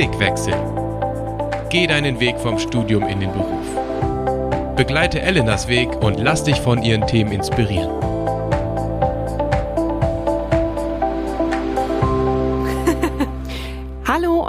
Blickwechsel. Geh deinen Weg vom Studium in den Beruf. Begleite Elenas Weg und lass dich von ihren Themen inspirieren.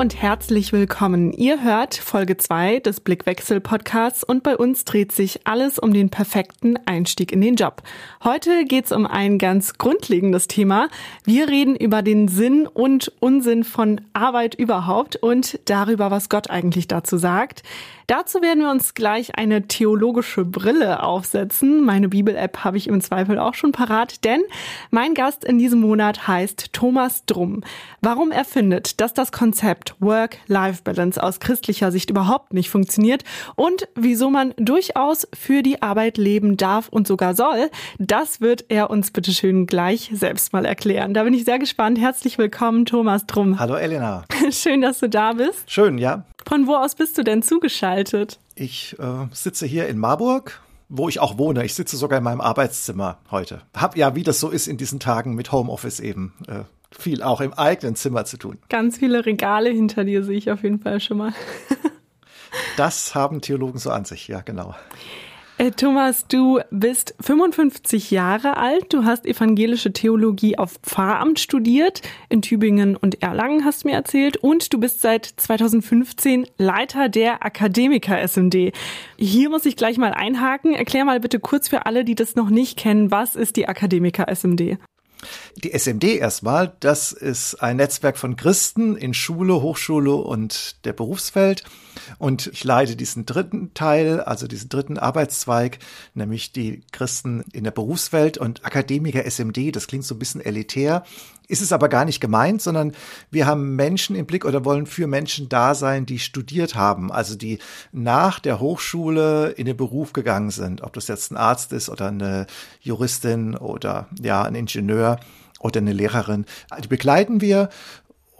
Und herzlich willkommen. Ihr hört Folge 2 des Blickwechsel Podcasts und bei uns dreht sich alles um den perfekten Einstieg in den Job. Heute geht's um ein ganz grundlegendes Thema. Wir reden über den Sinn und Unsinn von Arbeit überhaupt und darüber, was Gott eigentlich dazu sagt. Dazu werden wir uns gleich eine theologische Brille aufsetzen. Meine Bibel-App habe ich im Zweifel auch schon parat, denn mein Gast in diesem Monat heißt Thomas Drum. Warum er findet, dass das Konzept Work-Life-Balance aus christlicher Sicht überhaupt nicht funktioniert und wieso man durchaus für die Arbeit leben darf und sogar soll, das wird er uns bitteschön gleich selbst mal erklären. Da bin ich sehr gespannt. Herzlich willkommen, Thomas Drum. Hallo Elena. Schön, dass du da bist. Schön, ja. Von wo aus bist du denn zugeschaltet? Ich äh, sitze hier in Marburg, wo ich auch wohne. Ich sitze sogar in meinem Arbeitszimmer heute. Hab ja, wie das so ist in diesen Tagen mit Homeoffice eben, äh, viel auch im eigenen Zimmer zu tun. Ganz viele Regale hinter dir sehe ich auf jeden Fall schon mal. das haben Theologen so an sich, ja, genau. Äh, Thomas, du bist 55 Jahre alt, du hast evangelische Theologie auf Pfarramt studiert, in Tübingen und Erlangen hast du mir erzählt, und du bist seit 2015 Leiter der Akademiker SMD. Hier muss ich gleich mal einhaken. Erklär mal bitte kurz für alle, die das noch nicht kennen, was ist die Akademiker SMD? Die SMD erstmal, das ist ein Netzwerk von Christen in Schule, Hochschule und der Berufswelt. Und ich leite diesen dritten Teil, also diesen dritten Arbeitszweig, nämlich die Christen in der Berufswelt und Akademiker SMD. Das klingt so ein bisschen elitär, ist es aber gar nicht gemeint, sondern wir haben Menschen im Blick oder wollen für Menschen da sein, die studiert haben, also die nach der Hochschule in den Beruf gegangen sind, ob das jetzt ein Arzt ist oder eine Juristin oder ja, ein Ingenieur oder eine Lehrerin. Die begleiten wir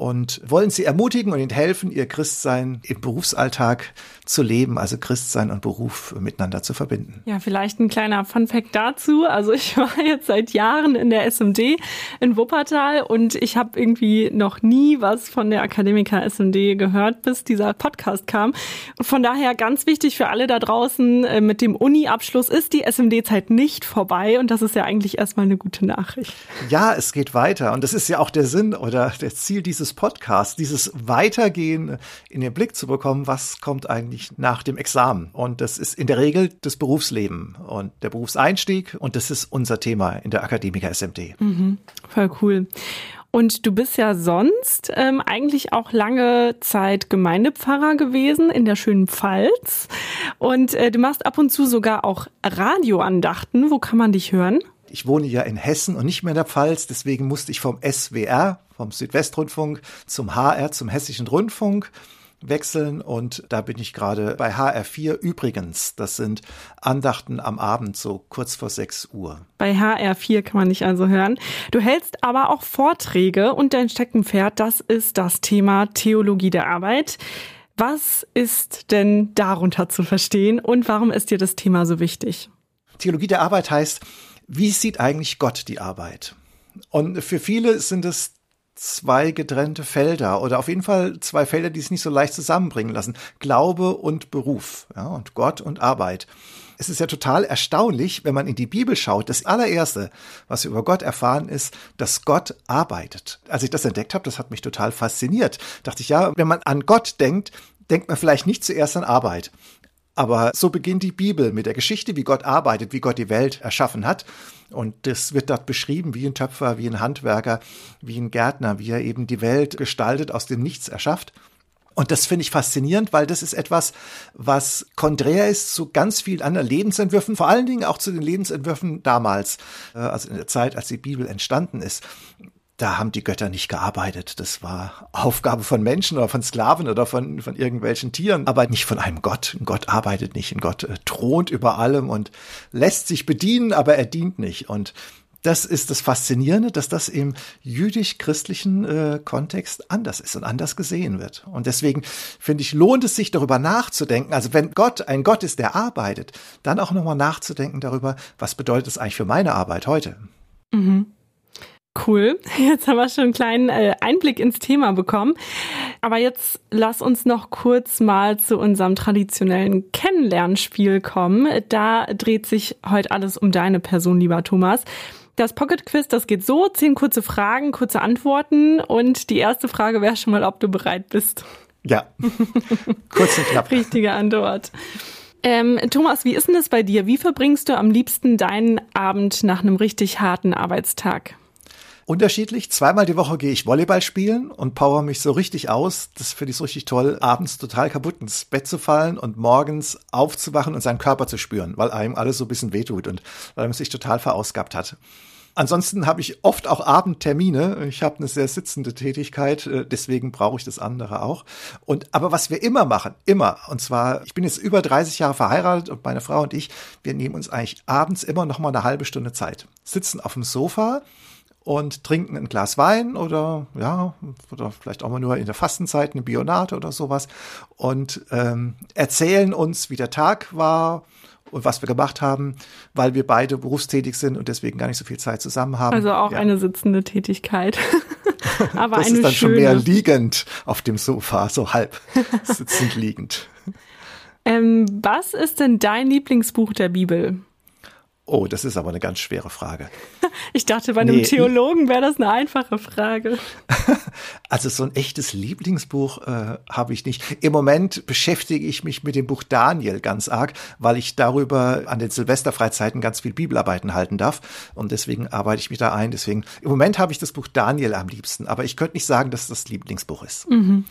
und wollen sie ermutigen und ihnen helfen, ihr Christsein im Berufsalltag zu leben, also Christsein und Beruf miteinander zu verbinden. Ja, vielleicht ein kleiner Funfact dazu. Also ich war jetzt seit Jahren in der SMD in Wuppertal und ich habe irgendwie noch nie was von der Akademiker SMD gehört, bis dieser Podcast kam. Und von daher ganz wichtig für alle da draußen, äh, mit dem Uni-Abschluss ist die SMD-Zeit nicht vorbei und das ist ja eigentlich erstmal eine gute Nachricht. Ja, es geht weiter und das ist ja auch der Sinn oder der Ziel dieses dieses Podcasts, dieses Weitergehen in den Blick zu bekommen, was kommt eigentlich nach dem Examen. Und das ist in der Regel das Berufsleben und der Berufseinstieg. Und das ist unser Thema in der Akademiker SMD. Mhm, voll cool. Und du bist ja sonst ähm, eigentlich auch lange Zeit Gemeindepfarrer gewesen in der schönen Pfalz. Und äh, du machst ab und zu sogar auch Radioandachten. Wo kann man dich hören? Ich wohne ja in Hessen und nicht mehr in der Pfalz, deswegen musste ich vom SWR, vom Südwestrundfunk zum HR, zum Hessischen Rundfunk wechseln und da bin ich gerade bei HR4 übrigens. Das sind Andachten am Abend so kurz vor 6 Uhr. Bei HR4 kann man nicht also hören. Du hältst aber auch Vorträge und dein Steckenpferd, das ist das Thema Theologie der Arbeit. Was ist denn darunter zu verstehen und warum ist dir das Thema so wichtig? Theologie der Arbeit heißt, wie sieht eigentlich Gott die Arbeit? Und für viele sind es zwei getrennte Felder oder auf jeden Fall zwei Felder, die es nicht so leicht zusammenbringen lassen. Glaube und Beruf, ja, und Gott und Arbeit. Es ist ja total erstaunlich, wenn man in die Bibel schaut. Das allererste, was wir über Gott erfahren, ist, dass Gott arbeitet. Als ich das entdeckt habe, das hat mich total fasziniert. Dachte ich, ja, wenn man an Gott denkt, denkt man vielleicht nicht zuerst an Arbeit. Aber so beginnt die Bibel mit der Geschichte, wie Gott arbeitet, wie Gott die Welt erschaffen hat. Und das wird dort beschrieben, wie ein Töpfer, wie ein Handwerker, wie ein Gärtner, wie er eben die Welt gestaltet, aus dem Nichts erschafft. Und das finde ich faszinierend, weil das ist etwas, was konträr ist zu ganz vielen anderen Lebensentwürfen, vor allen Dingen auch zu den Lebensentwürfen damals, äh, also in der Zeit, als die Bibel entstanden ist da haben die Götter nicht gearbeitet. Das war Aufgabe von Menschen oder von Sklaven oder von, von irgendwelchen Tieren, aber nicht von einem Gott. Ein Gott arbeitet nicht. Ein Gott äh, thront über allem und lässt sich bedienen, aber er dient nicht. Und das ist das Faszinierende, dass das im jüdisch-christlichen äh, Kontext anders ist und anders gesehen wird. Und deswegen finde ich, lohnt es sich darüber nachzudenken. Also wenn Gott ein Gott ist, der arbeitet, dann auch nochmal nachzudenken darüber, was bedeutet es eigentlich für meine Arbeit heute? Mhm. Cool. Jetzt haben wir schon einen kleinen äh, Einblick ins Thema bekommen. Aber jetzt lass uns noch kurz mal zu unserem traditionellen Kennenlernspiel kommen. Da dreht sich heute alles um deine Person, lieber Thomas. Das Pocket Quiz, das geht so, zehn kurze Fragen, kurze Antworten und die erste Frage wäre schon mal, ob du bereit bist. Ja, kurz und knapp. Richtige Antwort. Ähm, Thomas, wie ist denn das bei dir? Wie verbringst du am liebsten deinen Abend nach einem richtig harten Arbeitstag? Unterschiedlich. Zweimal die Woche gehe ich Volleyball spielen und power mich so richtig aus. Das finde ich so richtig toll, abends total kaputt ins Bett zu fallen und morgens aufzuwachen und seinen Körper zu spüren, weil einem alles so ein bisschen wehtut und weil man sich total verausgabt hat. Ansonsten habe ich oft auch Abendtermine. Ich habe eine sehr sitzende Tätigkeit, äh, deswegen brauche ich das andere auch. Und aber was wir immer machen, immer, und zwar, ich bin jetzt über 30 Jahre verheiratet und meine Frau und ich, wir nehmen uns eigentlich abends immer noch mal eine halbe Stunde Zeit, sitzen auf dem Sofa und trinken ein Glas Wein oder ja, oder vielleicht auch mal nur in der Fastenzeit eine Bionate oder sowas und ähm, erzählen uns, wie der Tag war und was wir gemacht haben, weil wir beide berufstätig sind und deswegen gar nicht so viel Zeit zusammen haben. Also auch ja. eine sitzende Tätigkeit. Aber das eine ist dann schöne. schon mehr liegend auf dem Sofa, so halb sitzend liegend. Ähm, was ist denn dein Lieblingsbuch der Bibel? Oh, das ist aber eine ganz schwere Frage. Ich dachte, bei einem nee. Theologen wäre das eine einfache Frage. Also so ein echtes Lieblingsbuch äh, habe ich nicht. Im Moment beschäftige ich mich mit dem Buch Daniel ganz arg, weil ich darüber an den Silvesterfreizeiten ganz viel Bibelarbeiten halten darf. Und deswegen arbeite ich mich da ein. Deswegen, im Moment habe ich das Buch Daniel am liebsten, aber ich könnte nicht sagen, dass das Lieblingsbuch ist. Mhm.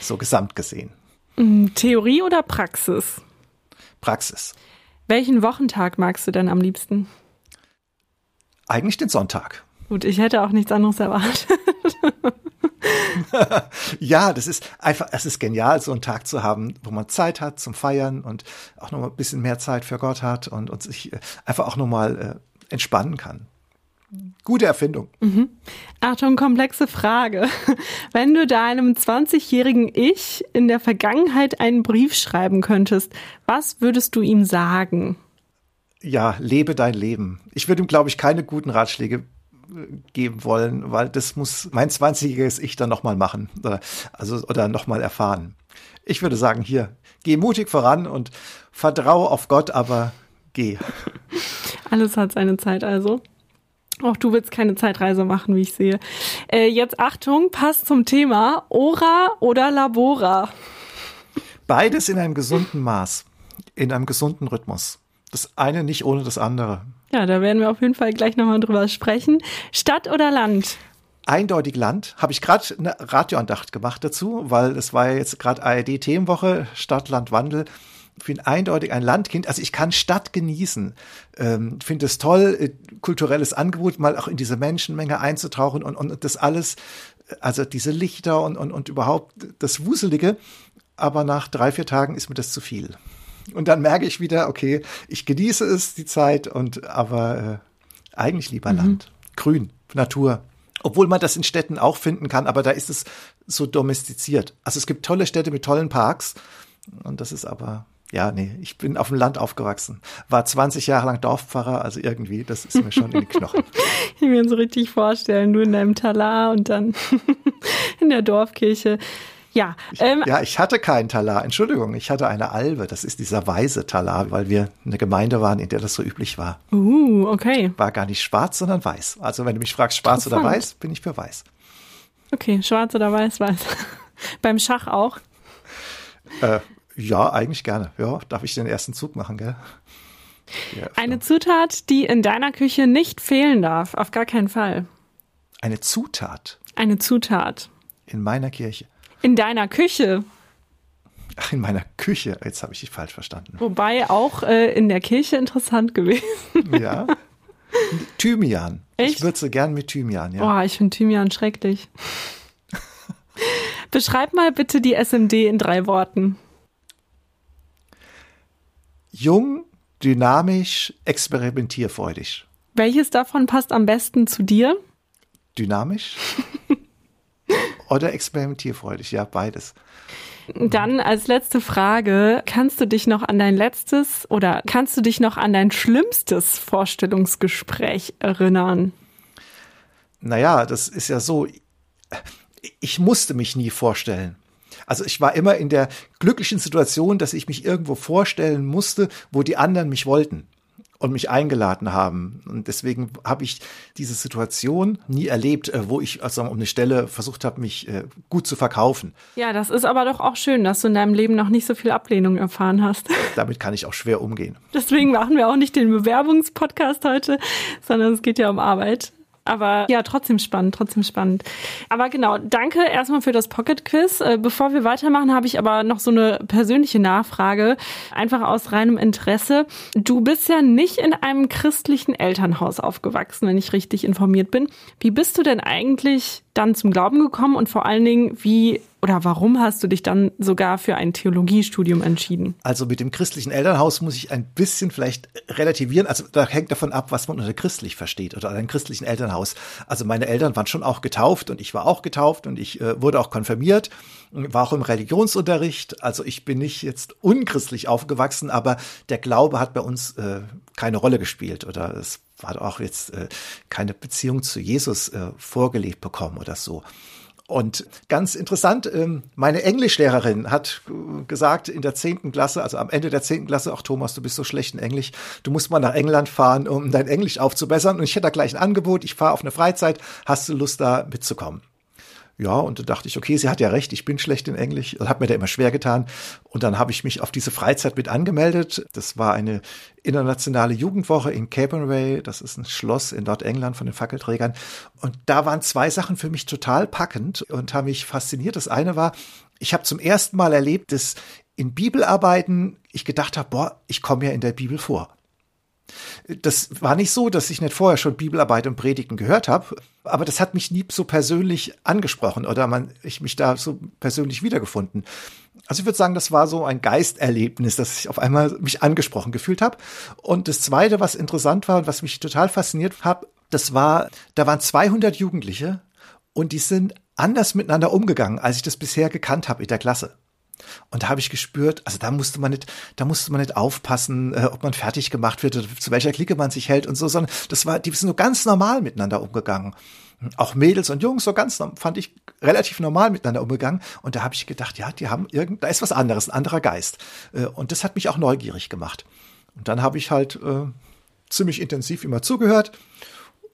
So gesamt gesehen. Mm, Theorie oder Praxis? Praxis. Welchen Wochentag magst du denn am liebsten? Eigentlich den Sonntag. Gut, ich hätte auch nichts anderes erwartet. ja, das ist einfach, es ist genial, so einen Tag zu haben, wo man Zeit hat zum Feiern und auch noch mal ein bisschen mehr Zeit für Gott hat und, und sich äh, einfach auch noch mal äh, entspannen kann. Gute Erfindung. Mhm. Achtung, komplexe Frage. Wenn du deinem 20-jährigen Ich in der Vergangenheit einen Brief schreiben könntest, was würdest du ihm sagen? Ja, lebe dein Leben. Ich würde ihm, glaube ich, keine guten Ratschläge äh, geben wollen, weil das muss mein 20-jähriges Ich dann nochmal machen oder, also, oder nochmal erfahren. Ich würde sagen, hier, geh mutig voran und vertraue auf Gott, aber geh. Alles hat seine Zeit also. Auch du willst keine Zeitreise machen, wie ich sehe. Äh, jetzt Achtung, passt zum Thema. Ora oder Labora? Beides in einem gesunden Maß, in einem gesunden Rhythmus. Das eine nicht ohne das andere. Ja, da werden wir auf jeden Fall gleich nochmal drüber sprechen. Stadt oder Land? Eindeutig Land. Habe ich gerade eine Radioandacht gemacht dazu, weil es war ja jetzt gerade ARD-Themenwoche, Stadt, Land, Wandel bin eindeutig ein Landkind. Also ich kann Stadt genießen. Ähm, finde es toll, äh, kulturelles Angebot, mal auch in diese Menschenmenge einzutauchen und, und das alles, also diese Lichter und, und, und überhaupt das Wuselige. Aber nach drei, vier Tagen ist mir das zu viel. Und dann merke ich wieder, okay, ich genieße es, die Zeit, und aber äh, eigentlich lieber mhm. Land. Grün, Natur. Obwohl man das in Städten auch finden kann, aber da ist es so domestiziert. Also es gibt tolle Städte mit tollen Parks. Und das ist aber ja, nee, ich bin auf dem Land aufgewachsen. War 20 Jahre lang Dorfpfarrer, also irgendwie, das ist mir schon in die Knochen. ich will mir so richtig vorstellen, du in deinem Talar und dann in der Dorfkirche. Ja, ähm, ja, ich hatte keinen Talar. Entschuldigung, ich hatte eine Albe. Das ist dieser weiße Talar, weil wir eine Gemeinde waren, in der das so üblich war. Uh, okay. War gar nicht schwarz, sondern weiß. Also wenn du mich fragst, schwarz oder weiß, bin ich für weiß. Okay, schwarz oder weiß, weiß. Beim Schach auch? Äh, ja, eigentlich gerne. Ja, darf ich den ersten Zug machen, gell? Ja, Eine Zutat, die in deiner Küche nicht fehlen darf, auf gar keinen Fall. Eine Zutat? Eine Zutat. In meiner Kirche. In deiner Küche. Ach, in meiner Küche. Jetzt habe ich dich falsch verstanden. Wobei auch äh, in der Kirche interessant gewesen. Ja. Thymian. Echt? Ich würze gern mit Thymian, ja. Boah, ich finde Thymian schrecklich. Beschreib mal bitte die SMD in drei Worten. Jung, dynamisch, experimentierfreudig. Welches davon passt am besten zu dir? Dynamisch oder experimentierfreudig, ja, beides. Dann als letzte Frage, kannst du dich noch an dein letztes oder kannst du dich noch an dein schlimmstes Vorstellungsgespräch erinnern? Naja, das ist ja so, ich musste mich nie vorstellen. Also ich war immer in der glücklichen Situation, dass ich mich irgendwo vorstellen musste, wo die anderen mich wollten und mich eingeladen haben. Und deswegen habe ich diese Situation nie erlebt, äh, wo ich also um eine Stelle versucht habe, mich äh, gut zu verkaufen. Ja, das ist aber doch auch schön, dass du in deinem Leben noch nicht so viel Ablehnung erfahren hast. Damit kann ich auch schwer umgehen. Deswegen machen wir auch nicht den Bewerbungspodcast heute, sondern es geht ja um Arbeit. Aber ja, trotzdem spannend, trotzdem spannend. Aber genau, danke erstmal für das Pocket Quiz. Äh, bevor wir weitermachen, habe ich aber noch so eine persönliche Nachfrage, einfach aus reinem Interesse. Du bist ja nicht in einem christlichen Elternhaus aufgewachsen, wenn ich richtig informiert bin. Wie bist du denn eigentlich dann zum Glauben gekommen und vor allen Dingen, wie oder warum hast du dich dann sogar für ein Theologiestudium entschieden? Also mit dem christlichen Elternhaus muss ich ein bisschen vielleicht relativieren. Also da hängt davon ab, was man unter christlich versteht oder einem christlichen Elternhaus. Also meine Eltern waren schon auch getauft und ich war auch getauft und ich äh, wurde auch konfirmiert, war auch im Religionsunterricht. Also ich bin nicht jetzt unchristlich aufgewachsen, aber der Glaube hat bei uns äh, keine Rolle gespielt oder es war auch jetzt äh, keine Beziehung zu Jesus äh, vorgelegt bekommen oder so. Und ganz interessant, ähm, meine Englischlehrerin hat äh, gesagt in der zehnten Klasse, also am Ende der zehnten Klasse, ach Thomas, du bist so schlecht in Englisch, du musst mal nach England fahren, um dein Englisch aufzubessern. Und ich hätte da gleich ein Angebot, ich fahre auf eine Freizeit, hast du Lust da mitzukommen? Ja, und da dachte ich, okay, sie hat ja recht, ich bin schlecht in Englisch, hat mir da immer schwer getan. Und dann habe ich mich auf diese Freizeit mit angemeldet. Das war eine internationale Jugendwoche in Capernwray, das ist ein Schloss in Nordengland von den Fackelträgern. Und da waren zwei Sachen für mich total packend und haben mich fasziniert. Das eine war, ich habe zum ersten Mal erlebt, dass in Bibelarbeiten ich gedacht habe, boah, ich komme ja in der Bibel vor. Das war nicht so, dass ich nicht vorher schon Bibelarbeit und Predigten gehört habe, aber das hat mich nie so persönlich angesprochen oder man, ich mich da so persönlich wiedergefunden. Also ich würde sagen, das war so ein Geisterlebnis, dass ich auf einmal mich angesprochen gefühlt habe. Und das Zweite, was interessant war und was mich total fasziniert hat, das war, da waren 200 Jugendliche und die sind anders miteinander umgegangen, als ich das bisher gekannt habe in der Klasse. Und da habe ich gespürt, also da musste man nicht, da musste man nicht aufpassen, äh, ob man fertig gemacht wird oder zu welcher Clique man sich hält und so, sondern das war, die sind so ganz normal miteinander umgegangen. Auch Mädels und Jungs so ganz, fand ich relativ normal miteinander umgegangen. Und da habe ich gedacht, ja, die haben irgend, da ist was anderes, ein anderer Geist. Äh, und das hat mich auch neugierig gemacht. Und dann habe ich halt äh, ziemlich intensiv immer zugehört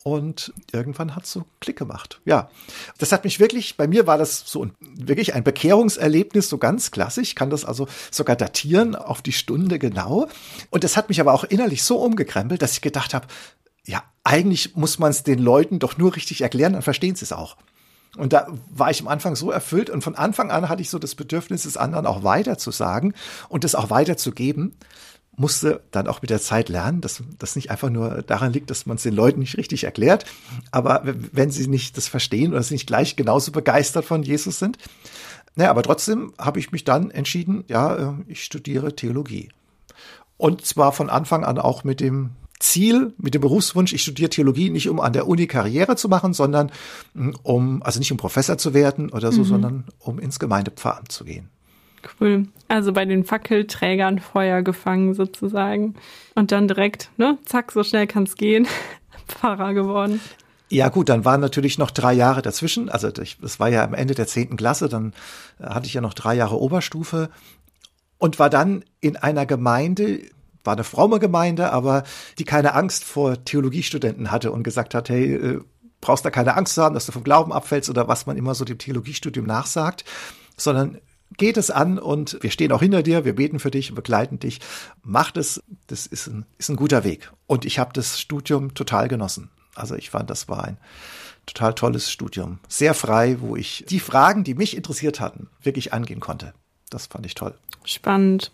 und irgendwann hat so Klick gemacht. Ja, das hat mich wirklich, bei mir war das so wirklich ein Bekehrungserlebnis, so ganz klassisch. Ich kann das also sogar datieren auf die Stunde genau. Und das hat mich aber auch innerlich so umgekrempelt, dass ich gedacht habe, ja, eigentlich muss man es den Leuten doch nur richtig erklären, dann verstehen sie es auch. Und da war ich am Anfang so erfüllt und von Anfang an hatte ich so das Bedürfnis, es anderen auch weiter zu sagen und es auch weiterzugeben musste dann auch mit der Zeit lernen, dass das nicht einfach nur daran liegt, dass man es den Leuten nicht richtig erklärt, aber wenn sie nicht das verstehen oder sie nicht gleich genauso begeistert von Jesus sind. Naja, aber trotzdem habe ich mich dann entschieden, ja, äh, ich studiere Theologie. Und zwar von Anfang an auch mit dem Ziel, mit dem Berufswunsch, ich studiere Theologie nicht um an der Uni Karriere zu machen, sondern mm, um, also nicht um Professor zu werden oder so, mhm. sondern um ins Gemeindepfarramt zu gehen. Cool. Also bei den Fackelträgern Feuer gefangen sozusagen. Und dann direkt, ne, zack, so schnell kann's gehen, Pfarrer geworden. Ja gut, dann waren natürlich noch drei Jahre dazwischen. Also das war ja am Ende der zehnten Klasse, dann äh, hatte ich ja noch drei Jahre Oberstufe und war dann in einer Gemeinde, war eine fromme Gemeinde, aber die keine Angst vor Theologiestudenten hatte und gesagt hat, hey, äh, brauchst da keine Angst zu haben, dass du vom Glauben abfällst oder was man immer so dem Theologiestudium nachsagt, sondern geht es an und wir stehen auch hinter dir, wir beten für dich begleiten dich. Macht es, das ist ein, ist ein guter Weg. Und ich habe das Studium total genossen. Also ich fand, das war ein total tolles Studium. Sehr frei, wo ich die Fragen, die mich interessiert hatten, wirklich angehen konnte. Das fand ich toll. Spannend.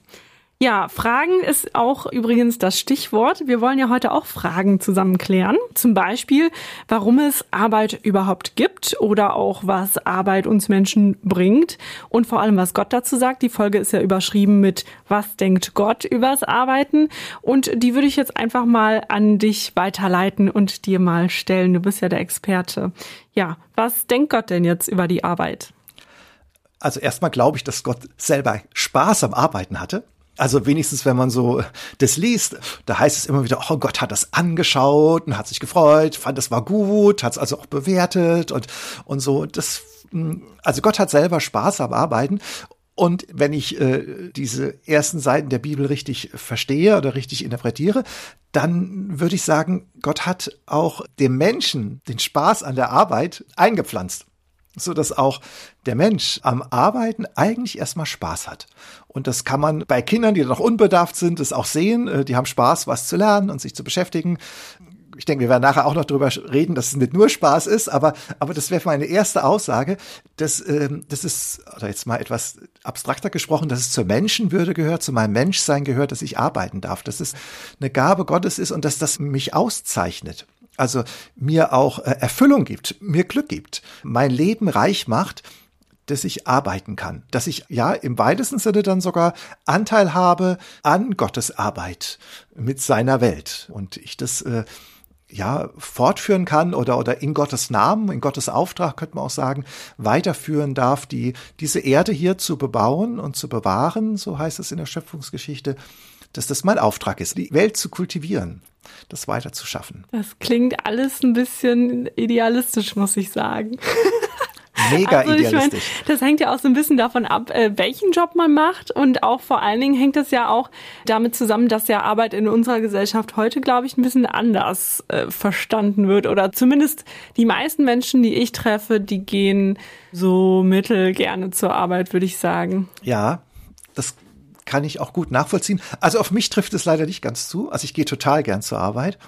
Ja, Fragen ist auch übrigens das Stichwort. Wir wollen ja heute auch Fragen zusammen klären. Zum Beispiel, warum es Arbeit überhaupt gibt oder auch was Arbeit uns Menschen bringt und vor allem, was Gott dazu sagt. Die Folge ist ja überschrieben mit Was denkt Gott übers Arbeiten? Und die würde ich jetzt einfach mal an dich weiterleiten und dir mal stellen. Du bist ja der Experte. Ja, was denkt Gott denn jetzt über die Arbeit? Also erstmal glaube ich, dass Gott selber Spaß am Arbeiten hatte Also wenigstens, wenn man so das liest, da heißt es immer wieder, oh Gott hat das angeschaut und hat sich gefreut, fand es war gut, hat es also auch bewertet und, und so. Das, hm, also Gott hat selber Spaß am Arbeiten. Und wenn ich äh, diese ersten Seiten der Bibel richtig verstehe oder richtig interpretiere, dann würde ich sagen, Gott hat auch dem Menschen den Spaß an der Arbeit eingepflanzt so dass auch der Mensch am Arbeiten eigentlich erstmal Spaß hat. Und das kann man bei Kindern, die noch unbedarft sind, das auch sehen. Äh, die haben Spaß, was zu lernen und sich zu beschäftigen. Ich denke, wir werden nachher auch noch darüber reden, dass es nicht nur Spaß ist, aber, aber das wäre meine erste Aussage. dass ähm, das ist, oder jetzt mal etwas abstrakter gesprochen, dass es zur Menschenwürde gehört, zu meinem Menschsein gehört, dass ich arbeiten darf, dass es eine Gabe Gottes ist und dass das mich auszeichnet also mir auch äh, Erfüllung gibt, mir Glück gibt, mein Leben reich macht, dass ich arbeiten kann, dass ich ja im weitesten Sinne dann sogar Anteil habe an Gottes Arbeit mit seiner Welt und ich das äh, ja fortführen kann oder oder in Gottes Namen, in Gottes Auftrag könnte man auch sagen, weiterführen darf, die diese Erde hier zu bebauen und zu bewahren, so heißt es in der Schöpfungsgeschichte, dass das mein Auftrag ist, die Welt zu kultivieren, das weiter zu schaffen. Das klingt alles ein bisschen idealistisch, muss ich sagen. Mega also idealistisch. Ich mein, das hängt ja auch so ein bisschen davon ab, äh, welchen Job man macht und auch vor allen Dingen hängt das ja auch damit zusammen, dass ja Arbeit in unserer Gesellschaft heute, glaube ich, ein bisschen anders äh, verstanden wird oder zumindest die meisten Menschen, die ich treffe, die gehen so mittel gerne zur Arbeit, würde ich sagen. Ja, das kann ich auch gut nachvollziehen. Also auf mich trifft es leider nicht ganz zu. Also ich gehe total gern zur Arbeit.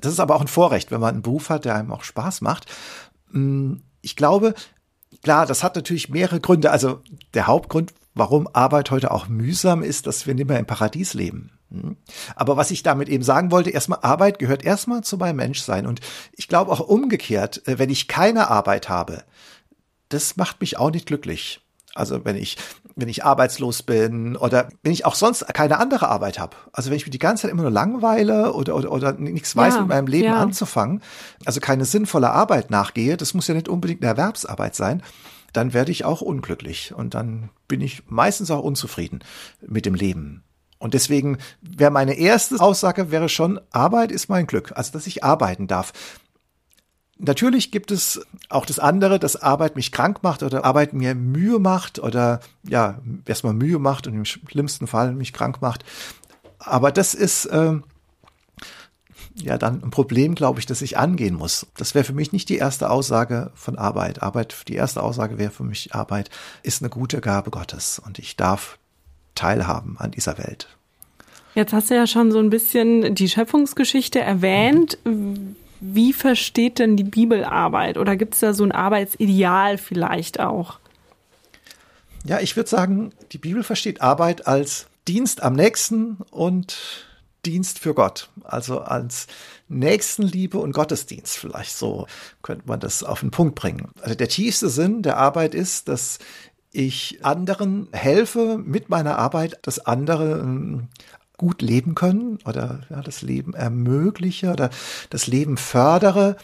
Das ist aber auch ein Vorrecht, wenn man einen Beruf hat, der einem auch Spaß macht. Mm, ich glaube, klar, das hat natürlich mehrere Gründe. Also der Hauptgrund, warum Arbeit heute auch mühsam ist, dass wir nicht mehr im Paradies leben. Mm. Aber was ich damit eben sagen wollte, erstmal Arbeit gehört erstmal zu meinem Menschsein. Und ich glaube auch umgekehrt, äh, wenn ich keine Arbeit habe, das macht mich auch nicht glücklich. Also wenn ich, wenn ich arbeitslos bin oder wenn ich auch sonst keine andere Arbeit habe. Also wenn ich mich die ganze Zeit immer nur langweile oder, oder, oder nichts weiß ja, mit meinem Leben ja. anzufangen, also keine sinnvolle Arbeit nachgehe, das muss ja nicht unbedingt eine Erwerbsarbeit sein, dann werde ich auch unglücklich und dann bin ich meistens auch unzufrieden mit dem Leben. Und deswegen wäre meine erste Aussage wäre schon, Arbeit ist mein Glück, also dass ich arbeiten darf. Natürlich gibt es auch das andere, dass Arbeit mich krank macht oder Arbeit mir Mühe macht oder ja, erstmal Mühe macht und im schlimmsten Fall mich krank macht. Aber das ist äh, ja dann ein Problem, glaube ich, das ich angehen muss. Das wäre für mich nicht die erste Aussage von Arbeit. Arbeit, die erste Aussage wäre für mich, Arbeit ist eine gute Gabe Gottes und ich darf teilhaben an dieser Welt. Jetzt hast du ja schon so ein bisschen die Schöpfungsgeschichte erwähnt. Mhm wie versteht denn die Bibel Arbeit? Oder gibt es da so ein Arbeitsideal vielleicht auch? Ja, ich würde sagen, die Bibel versteht Arbeit als Dienst am Nächsten und Dienst für Gott. Also als Nächstenliebe und Gottesdienst vielleicht. So könnte man das auf den Punkt bringen. Also der tiefste Sinn der Arbeit ist, dass ich anderen helfe mit meiner Arbeit, dass andere ähm, gut leben können oder ja, das Leben ermögliche oder das Leben fördere.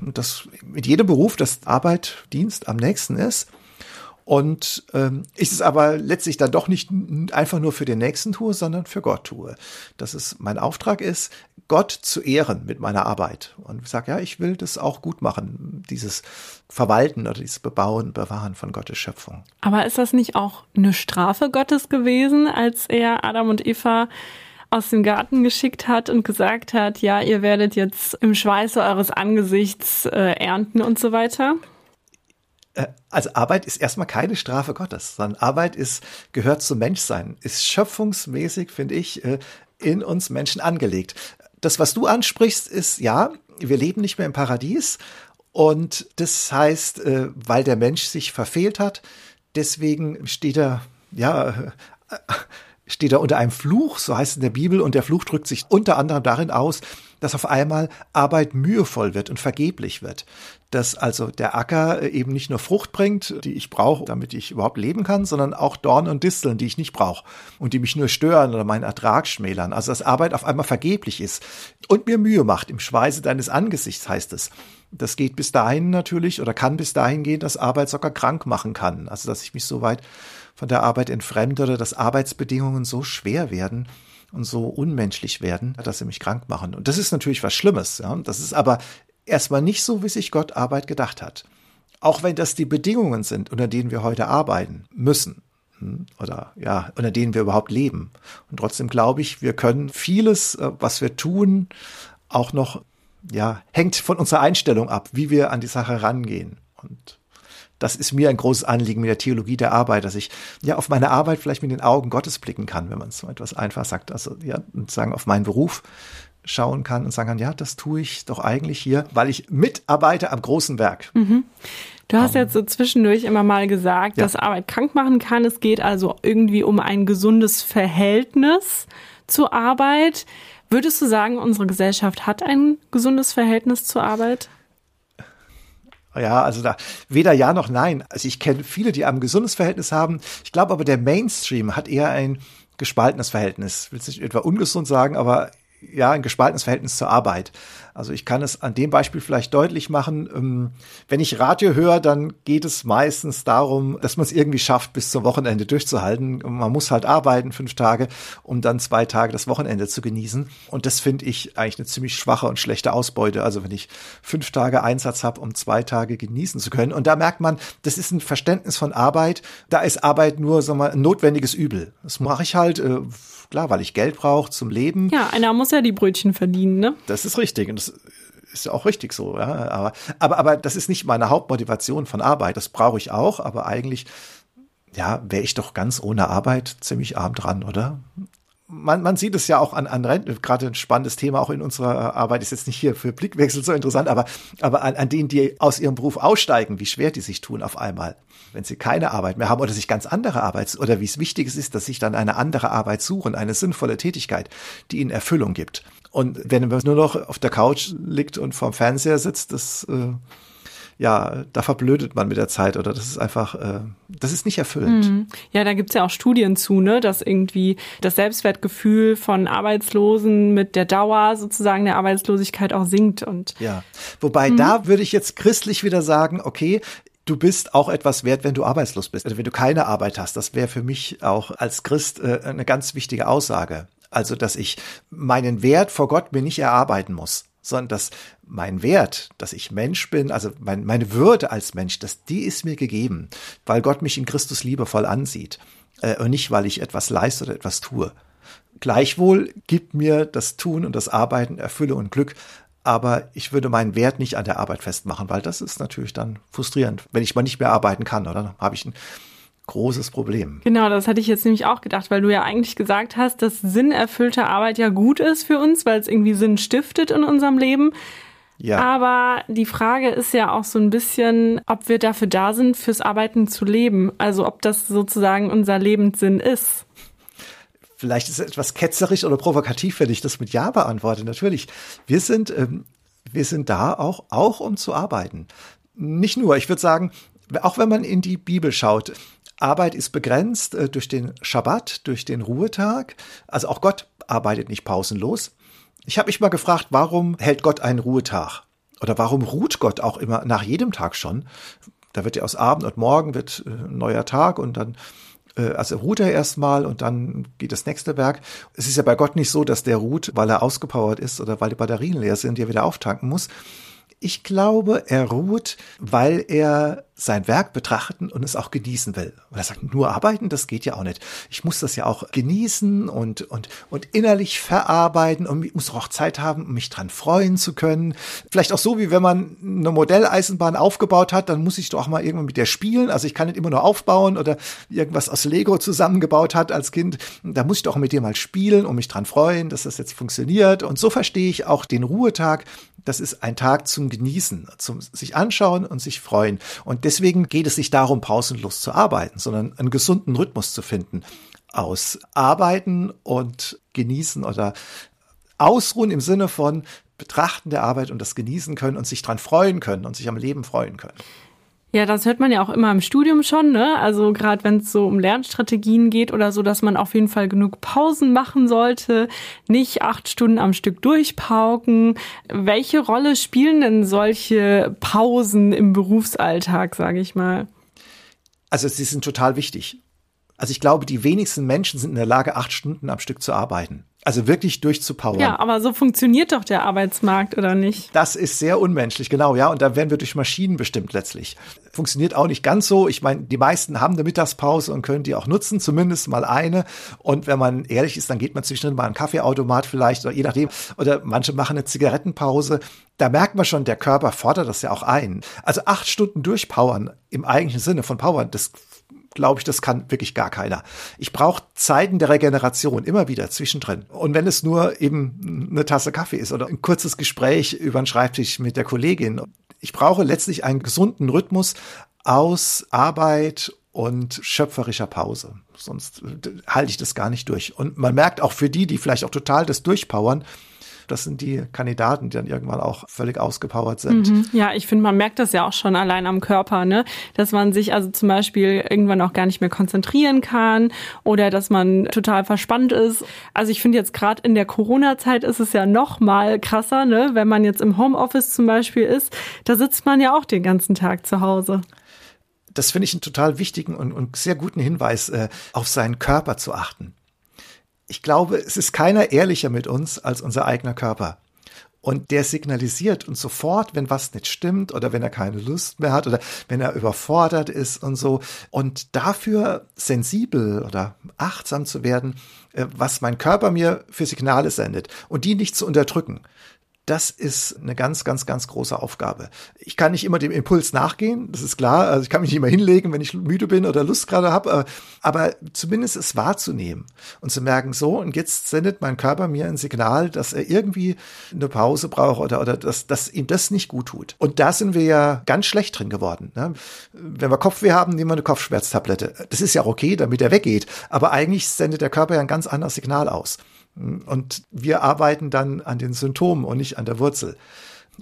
Das mit jedem Beruf, das Arbeit, Dienst am nächsten ist. Und ähm, ich es aber letztlich dann doch nicht einfach nur für den Nächsten tue, sondern für Gott tue. Dass es mein Auftrag ist, Gott zu ehren mit meiner Arbeit. Und ich sage, ja, ich will das auch gut machen, dieses Verwalten oder dieses Bebauen, Bewahren von Gottes Schöpfung. Aber ist das nicht auch eine Strafe Gottes gewesen, als er Adam und Eva aus dem Garten geschickt hat und gesagt hat, ja, ihr werdet jetzt im Schweiße eures Angesichts äh, ernten und so weiter? Äh, also Arbeit ist erstmal keine Strafe Gottes, sondern Arbeit ist, gehört zum Menschsein, ist schöpfungsmäßig, finde ich, äh, in uns Menschen angelegt. Das, was du ansprichst, ist, ja, wir leben nicht mehr im Paradies und das heißt, äh, weil der Mensch sich verfehlt hat, deswegen steht er, ja, steht er unter einem Fluch, so heißt es in der Bibel, und der Fluch drückt sich unter anderem darin aus, dass auf einmal Arbeit mühevoll wird und vergeblich wird. Dass also der Acker eben nicht nur Frucht bringt, die ich brauche, damit ich überhaupt leben kann, sondern auch Dornen und Disteln, die ich nicht brauche und die mich nur stören oder meinen Ertrag schmälern. Also dass Arbeit auf einmal vergeblich ist und mir Mühe macht. Im Schweiße deines Angesichts heißt es. Das geht bis dahin natürlich oder kann bis dahin gehen, dass Arbeit sogar krank machen kann. Also dass ich mich so weit von der Arbeit entfremde oder dass Arbeitsbedingungen so schwer werden und so unmenschlich werden, dass sie mich krank machen. Und das ist natürlich was Schlimmes. Ja? Das ist aber erstmal nicht so, wie sich Gott Arbeit gedacht hat. Auch wenn das die Bedingungen sind, unter denen wir heute arbeiten müssen hm, oder ja, unter denen wir überhaupt leben. Und trotzdem glaube ich, wir können vieles, äh, was wir tun, auch noch, ja, hängt von unserer Einstellung ab, wie wir an die Sache rangehen. Und das ist mir ein großes Anliegen mit der Theologie der Arbeit, dass ich ja auf meine Arbeit vielleicht mit den Augen Gottes blicken kann, wenn man es so etwas einfach sagt. Also ja, und sagen auf meinen Beruf schauen kann und sagen kann, ja, das tue ich doch eigentlich hier, weil ich mitarbeite am großen Werk. Mhm. Du hast jetzt so zwischendurch immer mal gesagt, ja. dass Arbeit krank machen kann. Es geht also irgendwie um ein gesundes Verhältnis zur Arbeit. Würdest du sagen, unsere Gesellschaft hat ein gesundes Verhältnis zur Arbeit? Ja, also da weder ja noch nein. Also ich kenne viele, die ein gesundes Verhältnis haben. Ich glaube aber, der Mainstream hat eher ein gespaltenes Verhältnis. Ich will es nicht etwa ungesund sagen, aber ja, ein gespaltenes Verhältnis zur Arbeit. Also ich kann es an dem Beispiel vielleicht deutlich machen. Ähm, wenn ich Radio höre, dann geht es meistens darum, dass man es irgendwie schafft, bis zum Wochenende durchzuhalten. Man muss halt arbeiten, fünf Tage, um dann zwei Tage das Wochenende zu genießen. Und das finde ich eigentlich eine ziemlich schwache und schlechte Ausbeute. Also wenn ich fünf Tage Einsatz habe, um zwei Tage genießen zu können. Und da merkt man, das ist ein Verständnis von Arbeit. Da ist Arbeit nur sagen wir, ein notwendiges Übel. Das mache ich halt. Äh, klar, weil ich Geld brauche zum Leben. Ja, einer muss ja die Brötchen verdienen, ne? Das ist richtig. Und das ist ja auch richtig so, ja. Aber, aber, aber das ist nicht meine Hauptmotivation von Arbeit. Das brauche ich auch, aber eigentlich, ja, wäre ich doch ganz ohne Arbeit ziemlich arm dran, oder? Man, man sieht es ja auch an, an Renten, gerade ein spannendes Thema auch in unserer Arbeit, ist jetzt nicht hier für Blickwechsel so interessant, aber, aber an, an denen, die aus ihrem Beruf aussteigen, wie schwer die sich tun auf einmal, wenn sie keine Arbeit mehr haben oder sich ganz andere Arbeit, oder wie es wichtig ist, dass sich dann eine andere Arbeit suchen, eine sinnvolle Tätigkeit, die ihnen Erfüllung gibt. Und wenn man nur noch auf der Couch liegt und vorm Fernseher sitzt, das äh, ja, da verblödet man mit der Zeit oder das ist einfach, äh, das ist nicht erfüllend. Mhm. Ja, da gibt's ja auch Studien zu, ne, dass irgendwie das Selbstwertgefühl von Arbeitslosen mit der Dauer sozusagen der Arbeitslosigkeit auch sinkt und ja, wobei mhm. da würde ich jetzt christlich wieder sagen, okay, du bist auch etwas wert, wenn du arbeitslos bist, also wenn du keine Arbeit hast. Das wäre für mich auch als Christ äh, eine ganz wichtige Aussage. Also, dass ich meinen Wert vor Gott mir nicht erarbeiten muss, sondern dass mein Wert, dass ich Mensch bin, also mein, meine Würde als Mensch, dass die ist mir gegeben, weil Gott mich in Christus liebevoll ansieht äh, und nicht, weil ich etwas leiste oder etwas tue. Gleichwohl gibt mir das Tun und das Arbeiten Erfülle und Glück, aber ich würde meinen Wert nicht an der Arbeit festmachen, weil das ist natürlich dann frustrierend, wenn ich mal nicht mehr arbeiten kann, oder? Dann habe ich ein großes Problem. Genau, das hatte ich jetzt nämlich auch gedacht, weil du ja eigentlich gesagt hast, dass sinnerfüllte Arbeit ja gut ist für uns, weil es irgendwie Sinn stiftet in unserem Leben. Ja. Aber die Frage ist ja auch so ein bisschen, ob wir dafür da sind, fürs Arbeiten zu leben. Also ob das sozusagen unser Lebenssinn ist. Vielleicht ist es etwas ketzerisch oder provokativ, wenn ich das mit Ja beantworte. Natürlich. Wir sind, ähm, wir sind da auch, auch um zu arbeiten. Nicht nur, ich würde sagen, auch wenn man in die Bibel schaut, Arbeit ist begrenzt äh, durch den Schabbat, durch den Ruhetag. Also auch Gott arbeitet nicht pausenlos. Ich habe mich mal gefragt, warum hält Gott einen Ruhetag? Oder warum ruht Gott auch immer nach jedem Tag schon? Da wird ja aus Abend und Morgen wird äh, ein neuer Tag und dann äh, also ruht er erstmal und dann geht das nächste Werk. Es ist ja bei Gott nicht so, dass der ruht, weil er ausgepowert ist oder weil die Batterien leer sind, die er wieder auftanken muss. Ich glaube, er ruht, weil er sein Werk betrachten und es auch genießen will. Und er sagt, nur arbeiten, das geht ja auch nicht. Ich muss das ja auch genießen und, und, und innerlich verarbeiten und muss auch Zeit haben, um mich dran freuen zu können. Vielleicht auch so, wie wenn man eine Modelleisenbahn aufgebaut hat, dann muss ich doch auch mal irgendwann mit der spielen. Also ich kann nicht immer nur aufbauen oder irgendwas aus Lego zusammengebaut hat als Kind. Da muss ich doch mit dir mal spielen und mich dran freuen, dass das jetzt funktioniert. Und so verstehe ich auch den Ruhetag. Das ist ein Tag zum Genießen, zum sich anschauen und sich freuen. Und deswegen geht es nicht darum, pausenlos zu arbeiten, sondern einen gesunden Rhythmus zu finden aus Arbeiten und Genießen oder Ausruhen im Sinne von Betrachten der Arbeit und das genießen können und sich dran freuen können und sich am Leben freuen können. Ja, das hört man ja auch immer im Studium schon, ne? Also gerade wenn es so um Lernstrategien geht oder so, dass man auf jeden Fall genug Pausen machen sollte, nicht acht Stunden am Stück durchpauken. Welche Rolle spielen denn solche Pausen im Berufsalltag, sage ich mal? Also sie sind total wichtig. Also ich glaube, die wenigsten Menschen sind in der Lage, acht Stunden am Stück zu arbeiten. Also wirklich durchzupowern. Ja, aber so funktioniert doch der Arbeitsmarkt, oder nicht? Das ist sehr unmenschlich, genau, ja. Und da werden wir durch Maschinen bestimmt letztlich. Funktioniert auch nicht ganz so. Ich meine, die meisten haben eine Mittagspause und können die auch nutzen, zumindest mal eine. Und wenn man ehrlich ist, dann geht man zwischendrin mal einen Kaffeeautomat vielleicht oder je nachdem. Oder manche machen eine Zigarettenpause. Da merkt man schon, der Körper fordert das ja auch ein. Also acht Stunden durchpowern im eigentlichen Sinne von Powern, das glaube ich, das kann wirklich gar keiner. Ich brauche Zeiten der Regeneration immer wieder zwischendrin. Und wenn es nur eben eine Tasse Kaffee ist oder ein kurzes Gespräch über den Schreibtisch mit der Kollegin. Ich brauche letztlich einen gesunden Rhythmus aus Arbeit und schöpferischer Pause. Sonst halte ich das gar nicht durch. Und man merkt auch für die, die vielleicht auch total das durchpowern, das sind die Kandidaten, die dann irgendwann auch völlig ausgepowert sind. Mhm. Ja, ich finde, man merkt das ja auch schon allein am Körper, ne? Dass man sich also zum Beispiel irgendwann auch gar nicht mehr konzentrieren kann oder dass man total verspannt ist. Also ich finde jetzt gerade in der Corona-Zeit ist es ja noch mal krasser, ne? Wenn man jetzt im Homeoffice zum Beispiel ist, da sitzt man ja auch den ganzen Tag zu Hause das finde ich einen total wichtigen und, und sehr guten Hinweis, äh, auf seinen Körper zu achten ich glaube, es ist keiner ehrlicher mit uns als unser eigener Körper. Und der signalisiert uns sofort, wenn was nicht stimmt oder wenn er keine Lust mehr hat oder wenn er überfordert ist und so. Und dafür sensibel oder achtsam zu werden, äh, was mein Körper mir für Signale sendet und die nicht zu unterdrücken das ist eine ganz, ganz, ganz große Aufgabe. Ich kann nicht immer dem Impuls nachgehen, das ist klar. Also ich kann mich nicht immer hinlegen, wenn ich müde bin oder Lust gerade habe, äh, aber zumindest es wahrzunehmen und zu merken, so, und jetzt sendet mein Körper mir ein Signal, dass er irgendwie eine Pause braucht oder, oder dass, dass ihm das nicht gut tut. Und da sind wir ja ganz schlecht drin geworden. Ne? Wenn wir Kopfweh haben, nehmen wir eine Kopfschmerztablette. Das ist ja okay, damit er weggeht. Aber eigentlich sendet der Körper ja ein ganz anderes Signal aus. Und wir arbeiten dann an den Symptomen und nicht an der Wurzel.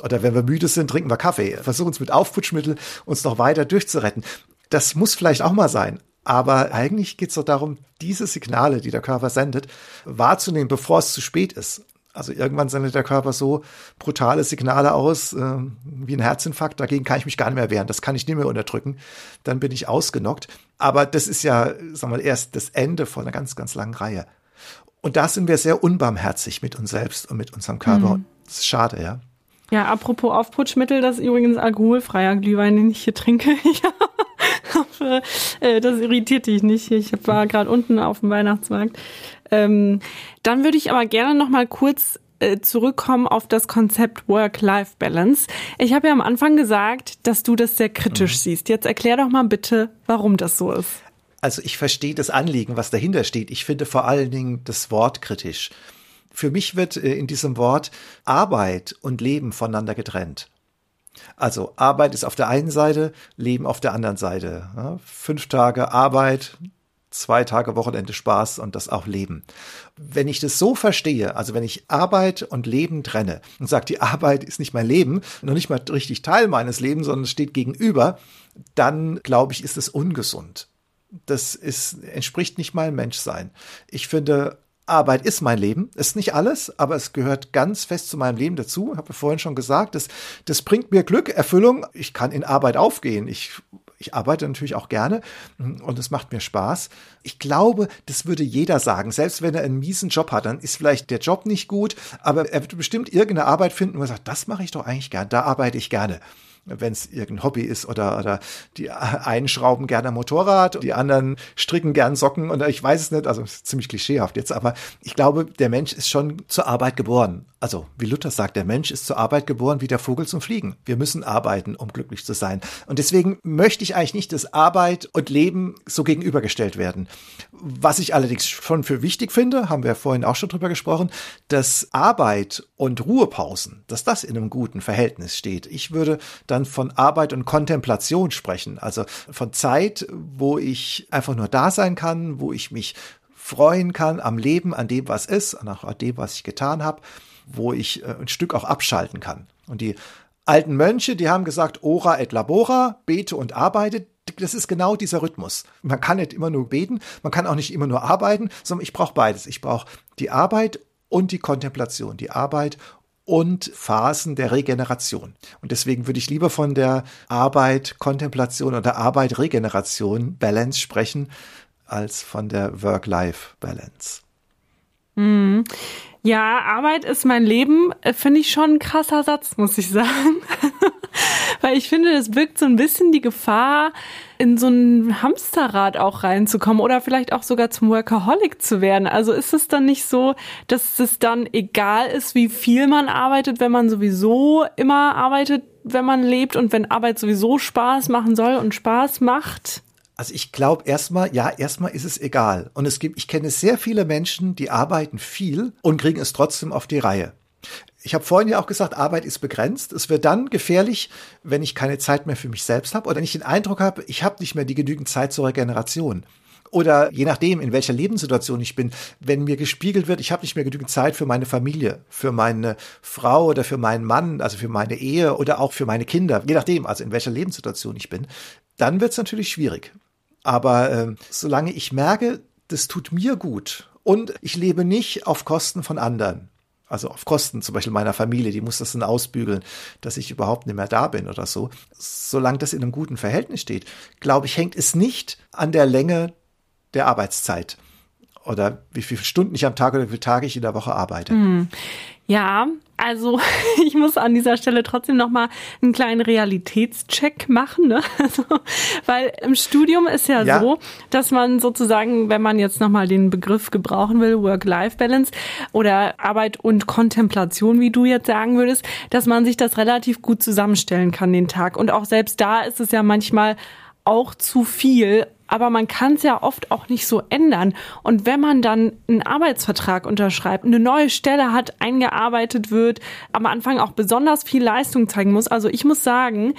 Oder wenn wir müde sind, trinken wir Kaffee, versuchen uns mit Aufputschmittel uns noch weiter durchzuretten. Das muss vielleicht auch mal sein. Aber eigentlich geht es doch darum, diese Signale, die der Körper sendet, wahrzunehmen, bevor es zu spät ist. Also irgendwann sendet der Körper so brutale Signale aus, äh, wie ein Herzinfarkt. Dagegen kann ich mich gar nicht mehr wehren. Das kann ich nicht mehr unterdrücken. Dann bin ich ausgenockt. Aber das ist ja, sagen wir mal, erst das Ende von einer ganz, ganz langen Reihe. Und da sind wir sehr unbarmherzig mit uns selbst und mit unserem Körper. Mhm. Das ist schade, ja. Ja, apropos Aufputschmittel, das ist übrigens alkoholfreier Glühwein, den ich hier trinke. ja. hoffe, äh, das irritiert dich nicht. Ich war gerade unten auf dem Weihnachtsmarkt. Ähm, dann würde ich aber gerne noch mal kurz äh, zurückkommen auf das Konzept Work-Life-Balance. Ich habe ja am Anfang gesagt, dass du das sehr kritisch mhm. siehst. Jetzt erklär doch mal bitte, warum das so ist. Also ich verstehe das Anliegen, was dahinter steht. Ich finde vor allen Dingen das Wort kritisch. Für mich wird äh, in diesem Wort Arbeit und Leben voneinander getrennt. Also Arbeit ist auf der einen Seite, Leben auf der anderen Seite. fünf Tage Arbeit, zwei Tage Wochenende Spaß und das auch Leben. Wenn ich das so verstehe, also wenn ich Arbeit und Leben trenne und sage, die Arbeit ist nicht mein Leben, noch nicht mal richtig Teil meines Lebens, sondern steht gegenüber, dann glaube ich, ist es ungesund das ist, entspricht nicht meinem Menschsein. Ich finde, Arbeit ist mein Leben. Ist nicht alles, aber es gehört ganz fest zu meinem Leben dazu. Habe vorhin schon gesagt, das, das bringt mir Glück, Erfüllung. Ich kann in Arbeit aufgehen. Ich, ich arbeite natürlich auch gerne und es macht mir Spaß. Ich glaube, das würde jeder sagen. Selbst wenn er einen miesen Job hat, dann ist vielleicht der Job nicht gut, aber er wird bestimmt irgendeine Arbeit finden, wo er sagt, das mache ich doch eigentlich gern, da arbeite ich gerne wenn es irgendein Hobby ist oder, oder die einen schrauben gerne Motorrad, die anderen stricken gern Socken oder ich weiß es nicht, also ziemlich klischeehaft jetzt, aber ich glaube, der Mensch ist schon zur Arbeit geboren. Also, wie Luther sagt, der Mensch ist zur Arbeit geboren wie der Vogel zum Fliegen. Wir müssen arbeiten, um glücklich zu sein. Und deswegen möchte ich eigentlich nicht, dass Arbeit und Leben so gegenübergestellt werden. Was ich allerdings schon für wichtig finde, haben wir vorhin auch schon drüber gesprochen, dass Arbeit und Ruhepausen, dass das in einem guten Verhältnis steht. Ich würde dann von Arbeit und Kontemplation sprechen, also von Zeit, wo ich einfach nur da sein kann, wo ich mich freuen kann am Leben, an dem, was ist, an dem, was ich getan habe wo ich äh, ein Stück auch abschalten kann. Und die alten Mönche, die haben gesagt, ora et labora, bete und arbeite. Das ist genau dieser Rhythmus. Man kann nicht immer nur beten, man kann auch nicht immer nur arbeiten, sondern ich brauche beides. Ich brauche die Arbeit und die Kontemplation, die Arbeit und Phasen der Regeneration. Und deswegen würde ich lieber von der Arbeit, Kontemplation oder Arbeit, Regeneration, Balance sprechen, als von der Work-Life-Balance. Mhm. Ja, Arbeit ist mein Leben, äh, finde ich schon ein krasser Satz, muss ich sagen. Weil ich finde, es birgt so ein bisschen die Gefahr, in so ein Hamsterrad auch reinzukommen oder vielleicht auch sogar zum Workaholic zu werden. Also ist es dann nicht so, dass es dann egal ist, wie viel man arbeitet, wenn man sowieso immer arbeitet, wenn man lebt und wenn Arbeit sowieso Spaß machen soll und Spaß macht? Also ich glaube erstmal, ja, erstmal ist es egal. Und es gibt, ich kenne sehr viele Menschen, die arbeiten viel und kriegen es trotzdem auf die Reihe. Ich habe vorhin ja auch gesagt, Arbeit ist begrenzt. Es wird dann gefährlich, wenn ich keine Zeit mehr für mich selbst habe oder wenn ich den Eindruck habe, ich habe nicht mehr die genügend Zeit zur Regeneration. Oder je nachdem, in welcher Lebenssituation ich bin, wenn mir gespiegelt wird, ich habe nicht mehr genügend Zeit für meine Familie, für meine Frau oder für meinen Mann, also für meine Ehe oder auch für meine Kinder, je nachdem, also in welcher Lebenssituation ich bin, dann wird es natürlich schwierig. Aber äh, solange ich merke, das tut mir gut und ich lebe nicht auf Kosten von anderen, also auf Kosten zum Beispiel meiner Familie, die muss das dann ausbügeln, dass ich überhaupt nicht mehr da bin oder so. Solange das in einem guten Verhältnis steht, glaube ich, hängt es nicht an der Länge der Arbeitszeit oder wie viele Stunden ich am Tag oder wie viele Tage ich in der Woche arbeite. Hm. Ja, also ich muss an dieser Stelle trotzdem noch mal einen kleinen Realitätscheck machen, ne? Also, weil im Studium ist ja, ja, so, dass man sozusagen, wenn man jetzt noch mal den Begriff gebrauchen will, Work-Life-Balance oder Arbeit und Kontemplation, wie du jetzt sagen würdest, dass man sich das relativ gut zusammenstellen kann den Tag und auch selbst da ist es ja manchmal auch zu viel aber man kann es ja oft auch nicht so ändern. Und wenn man dann einen Arbeitsvertrag unterschreibt, eine neue Stelle hat, eingearbeitet wird, am Anfang auch besonders viel Leistung zeigen muss. Also ich muss sagen,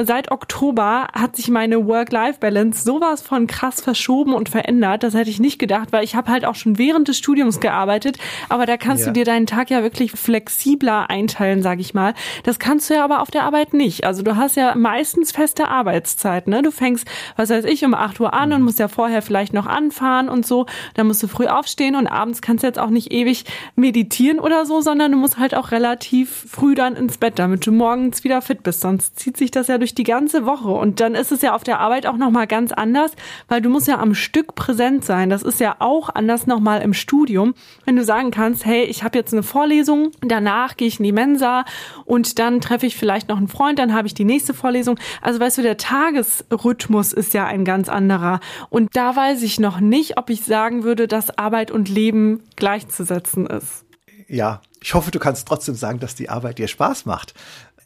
seit Oktober hat sich meine Work-Life-Balance sowas von krass verschoben und verändert. Das hätte ich nicht gedacht, weil ich habe halt auch schon während des Studiums gearbeitet. Aber da kannst ja. du dir deinen Tag ja wirklich flexibler einteilen, sage ich mal. Das kannst du ja aber auf der Arbeit nicht. Also du hast ja meistens feste Arbeitszeit. Ne? Du fängst, was weiß ich, um 8 Uhr an und musst ja vorher vielleicht noch anfahren und so. Dann musst du früh aufstehen und abends kannst du jetzt auch nicht ewig meditieren oder so, sondern du musst halt auch relativ früh dann ins Bett, damit du morgens wieder fit bist. Sonst zieht sich das ja durch die ganze Woche. Und dann ist es ja auf der Arbeit auch nochmal ganz anders, weil du musst ja am Stück präsent sein. Das ist ja auch anders nochmal im Studium. Wenn du sagen kannst, hey, ich habe jetzt eine Vorlesung, danach gehe ich in die Mensa und dann treffe ich vielleicht noch einen Freund, dann habe ich die nächste Vorlesung. Also weißt du, der Tagesrhythmus ist ja ein ganz anderer anderer. Und da weiß ich noch nicht, ob ich sagen würde, dass Arbeit und Leben gleichzusetzen ist. Ja, ich hoffe, du kannst trotzdem sagen, dass die Arbeit dir Spaß macht.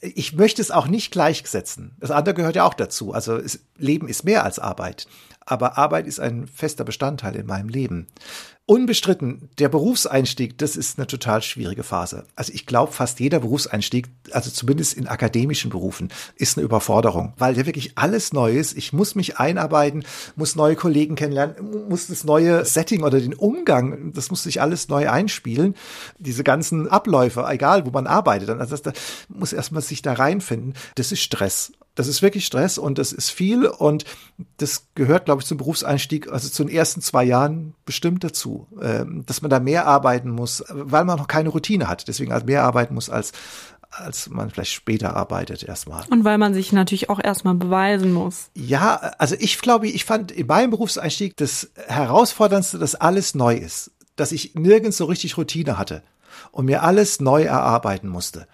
Ich möchte es auch nicht gleichsetzen. Das andere gehört ja auch dazu. Also es, Leben ist mehr als Arbeit. Aber Arbeit ist ein fester Bestandteil in meinem Leben. Unbestritten, der Berufseinstieg, das ist eine total schwierige Phase. Also ich glaube, fast jeder Berufseinstieg, also zumindest in akademischen Berufen, ist eine Überforderung, weil ja wirklich alles neu ist. Ich muss mich einarbeiten, muss neue Kollegen kennenlernen, muss das neue Setting oder den Umgang, das muss sich alles neu einspielen. Diese ganzen Abläufe, egal wo man arbeitet, also das, das muss erstmal sich da reinfinden. Das ist Stress. Das ist wirklich Stress und das ist viel und das gehört, glaube ich, zum Berufseinstieg, also zu den ersten zwei Jahren bestimmt dazu, ähm, dass man da mehr arbeiten muss, weil man noch keine Routine hat, deswegen also mehr arbeiten muss als als man vielleicht später arbeitet erstmal. Und weil man sich natürlich auch erstmal beweisen muss. Ja, also ich glaube, ich fand in meinem Berufseinstieg das Herausforderndste, dass alles neu ist, dass ich nirgends so richtig Routine hatte und mir alles neu erarbeiten musste.